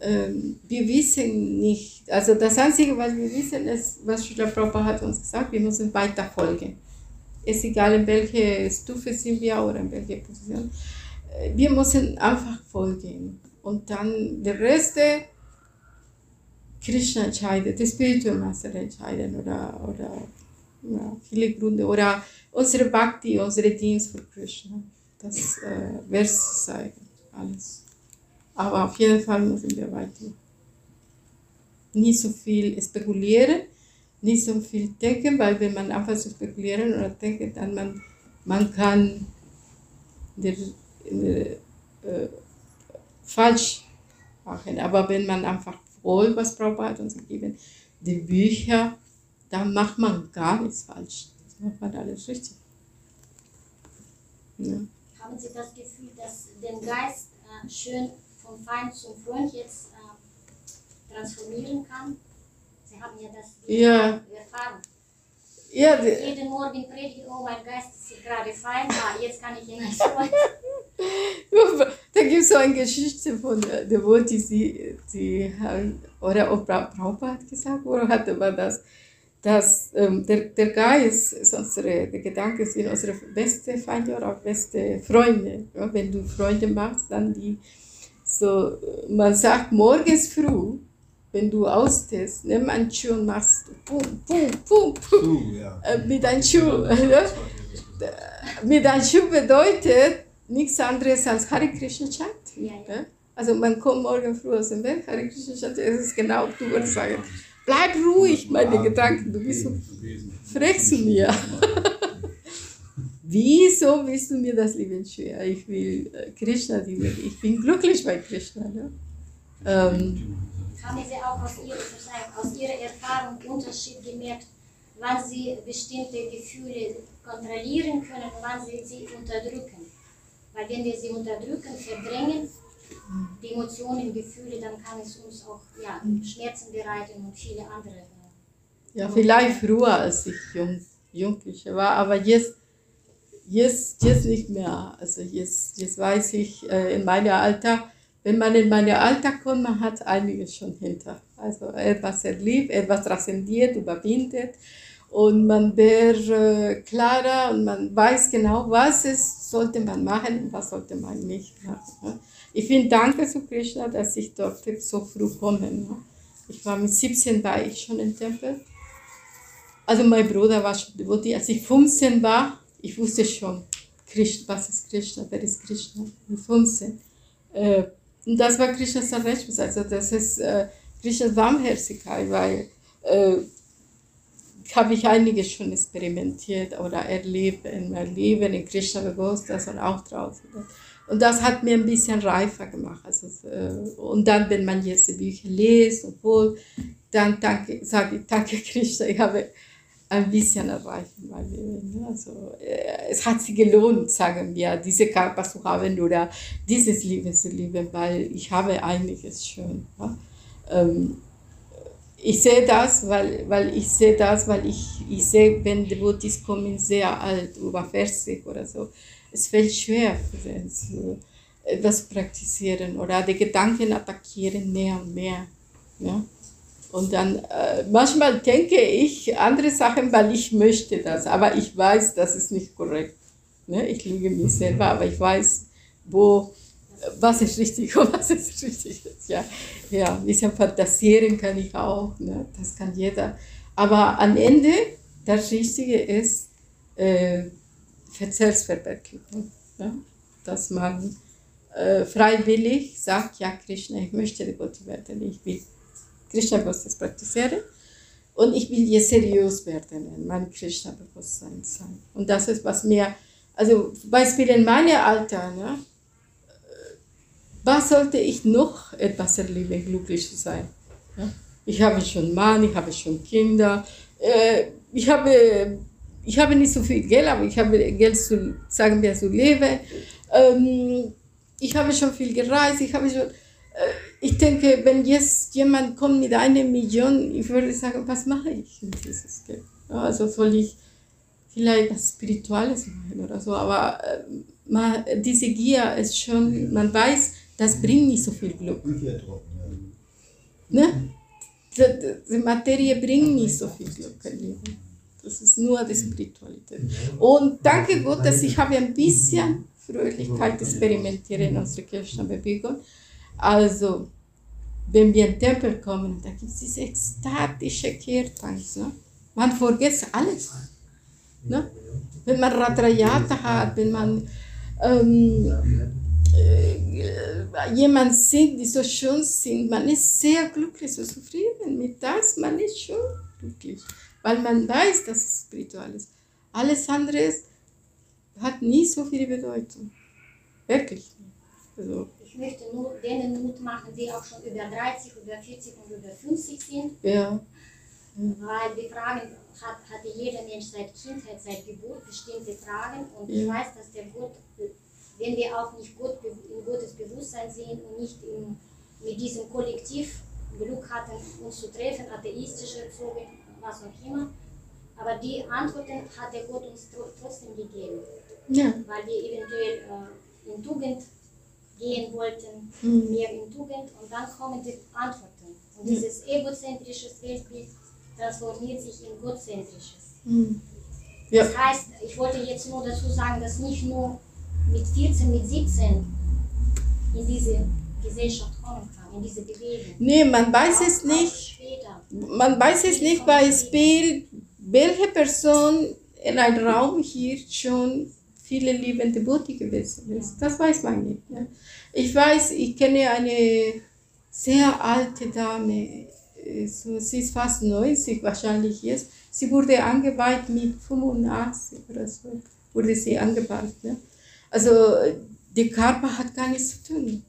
Ähm, wir wissen nicht, also das Einzige, was wir wissen, ist, was Srila Prabhupada hat uns gesagt, wir müssen weiter folgen. Es ist egal, in welcher Stufe sind wir oder in welcher Position. Äh, Wir müssen einfach folgen. Und dann der Rest, Krishna entscheidet, der Spiritual Master entscheiden oder, oder ja, viele Gründe. Oder unsere Bhakti, unsere Dienst für Krishna. Das äh, wird es zeigen, alles. Aber auf jeden Fall müssen wir weiter. Nicht so viel spekulieren, nicht so viel denken, weil wenn man einfach so spekulieren oder denken, dann man, man kann der, der, äh, falsch machen. Aber wenn man einfach wohl, was Prabhupada hat uns gegeben, die Bücher, dann macht man gar nichts falsch. Das macht man alles richtig. Ja. Haben Sie das Gefühl, dass den Geist äh, schön vom Feind zum Freund jetzt äh, transformieren kann? Sie haben ja das Ja. erfahren. Ja, Jeden Morgen predigt, oh mein Geist ist gerade Feind, ah, jetzt kann ich ihn als Freund. da gibt es so eine Geschichte von äh, der Devoti, sie, sie haben, oder auch Pra- Prabhupada hat gesagt, oder hatte man das, dass ähm, der, der Geist, ist unsere, der Gedanke sind unsere beste Feinde oder auch beste Freunde. Ja, wenn du Freunde machst, dann die, so, man sagt morgens früh, wenn du austest, nimm einen Schuh und machst pum, pum, pum, pum, ja. äh, mit einem Schuh. Ja? mit einem Schuh bedeutet nichts anderes als Hare Krishna Chant. Ja, ja. Ja? Also man kommt morgen früh aus dem Bett, Hare Krishna Chant, es ist genau, du würdest sagen, bleib ruhig, meine Gedanken, du bist so frech zu mir. Wieso willst du mir das Leben schwer? Ich will äh, Krishna lieben, ich bin glücklich bei Krishna. Ne? Ähm, Haben Sie auch aus Ihrer, aus Ihrer Erfahrung Unterschied gemerkt, wann Sie bestimmte Gefühle kontrollieren können und wann Sie sie unterdrücken? Weil wenn wir sie unterdrücken, verdrängen, die Emotionen, Gefühle, dann kann es uns auch ja, Schmerzen bereiten und viele andere. Ja, vielleicht früher, als ich jung, Jugendliche war, aber jetzt, jetzt, jetzt nicht mehr. Also jetzt, jetzt weiß ich, äh, in meinem Alter, wenn man in mein Alter kommt, man hat einiges schon hinter. Also etwas erlebt, etwas transzendiert, überwindet und man wird äh, klarer und man weiß genau, was es sollte man machen und was sollte man nicht machen. Ne? Ich bin dankbar zu Krishna, dass ich dort so früh komme. Ne? Ich war mit 17 war ich schon im Tempel. Also mein Bruder war schon Devotee. Als ich 15 war, ich wusste schon, Krishna, was ist Krishna, wer ist Krishna, mit 15. Äh, und das war Krishnas Sarveshwas, also das ist äh, Krishnas Warmherzigkeit, weil äh, habe ich einiges schon experimentiert oder erlebt in meinem Leben, in Krishna Bewusstsein und auch draußen. Und das hat mir ein bisschen reifer gemacht. Also, äh, und dann, wenn man jetzt die Bücher liest und wohl, dann sage ich, danke Krishna, ich habe ein bisschen erreicht in meinem Leben. Also, äh, es hat sich gelohnt, sagen wir, diese Körper zu haben oder dieses Leben zu leben, weil ich habe einiges schon. Ja? Ähm, ich sehe das, weil, weil ich sehe das, weil ich, ich sehe, wenn Devotees kommen sehr alt, über 40 oder so, es fällt schwer, so, das zu praktizieren oder die Gedanken attackieren mehr und mehr. Ja? Und dann äh, manchmal denke ich andere Sachen, weil ich möchte das, aber ich weiß, das ist nicht korrekt. Ne? Ich lüge mir selber, aber ich weiß, wo, was ist richtig und was ist richtig. Ja, ja ein bisschen fantasieren kann ich auch, ne? das kann jeder. Aber am Ende, das Richtige ist äh, Verzehrsverwirklichung. Ja? Dass man äh, freiwillig sagt, ja Krishna, ich möchte Devotee werden, ich will Krishna-Bewusstsein praktizieren und ich will jetzt seriös werden in meinem Krishna-Bewusstsein sein. Und das ist, was mir, also Beispiel in meinem Alter, ne, was sollte ich noch etwas erleben, glücklich zu sein? Ja? Ich habe schon Mann, ich habe schon Kinder, äh, ich, habe, ich habe nicht so viel Geld, aber ich habe Geld zu, sagen wir, zu leben. Ähm, ich habe schon viel gereist, ich habe schon, äh, ich denke, wenn jetzt jemand kommt mit einer Million, ich würde sagen, was mache ich mit dieses Geld? Also soll ich vielleicht was Spirituelles machen oder so, aber äh, man, diese Gier ist schon, man weiß, das bringt nicht so viel Glück. Ne? Die, Materie bringt nicht so viel Glück im Leben. Das ist nur die Spiritualität. Und danke Gott, dass ich habe ein bisschen Fröhlichkeit experimentiere in unserer Kirchenbewegung. Also, wenn wir in den Tempel kommen, da gibt es diese ekstatische Kirtans. Ne? Man vergisst alles. Ne? Wenn man Radrayata hat, wenn man ähm, äh, jemand singt, die so schön singt, man ist sehr glücklich, so zufrieden mit das, man ist schon glücklich, weil man weiß, dass es spiritual ist. Alles andere ist, hat nie so viel Bedeutung. Wirklich. Also, Ich möchte nur denen Mut machen, die auch schon über 30, über 40 und über 50 sind, ja. weil die Fragen hat, hatte jeder Mensch seit Kindheit, seit Geburt bestimmte Fragen und ich Ja. weiß, dass der Gott, wenn wir auch nicht be- in Gottes Bewusstsein sehen und nicht in, mit diesem Kollektiv Glück hatten, uns zu treffen, atheistisch erzogen, was auch immer, aber die Antworten hat der Gott uns tro- trotzdem gegeben, Ja. weil wir eventuell äh, in Tugend gehen wollten, Mhm. mehr in Tugend und dann kommen die Antworten. Und Ja. dieses egozentrische Weltbild transformiert sich in gottzentrisches. Mhm. Ja. Das heißt, ich wollte jetzt nur dazu sagen, dass nicht nur mit 14, mit 17 in diese Gesellschaft kommen kann, in diese Bewegung. Nee, man weiß Auch- es nicht. Man weiß es nicht bei Spiel, welche Person in einem Raum hier schon viele liebende Boote gewesen ist. Das weiß man nicht. Ja. Ich weiß, ich kenne eine sehr alte Dame, äh, so, sie ist fast 90 wahrscheinlich jetzt. Sie wurde angeweiht mit 85 oder so, wurde sie angeweiht. Ja. Also der Körper hat gar nichts zu tun.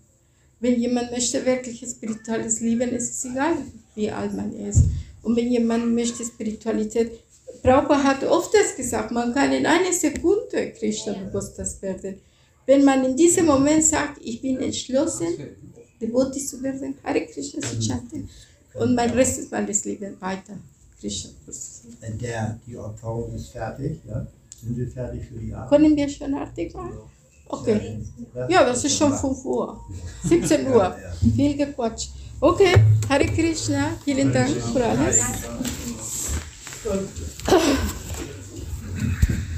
Wenn jemand möchte wirklich spirituelles Leben, ist es egal, wie alt man ist. Und wenn jemand möchte Spiritualität, Prabhupada hat oft das gesagt, man kann in einer Sekunde Krishna bewusst werden. Wenn man in diesem Moment sagt, ich bin entschlossen, Devotee zu werden, Hare Krishna zu chanten, und mein Rest ist meines Lebens weiter Krishna. Wenn der, die Opferung ist fertig, ja? Sind wir fertig für die Arbeit? Können wir schon fertig machen? Okay. Ja, das ist schon 5 Uhr. 17 Uhr. Viel gequatscht. Okay, Hare Krishna, vielen Dank für alles. ハハハハ!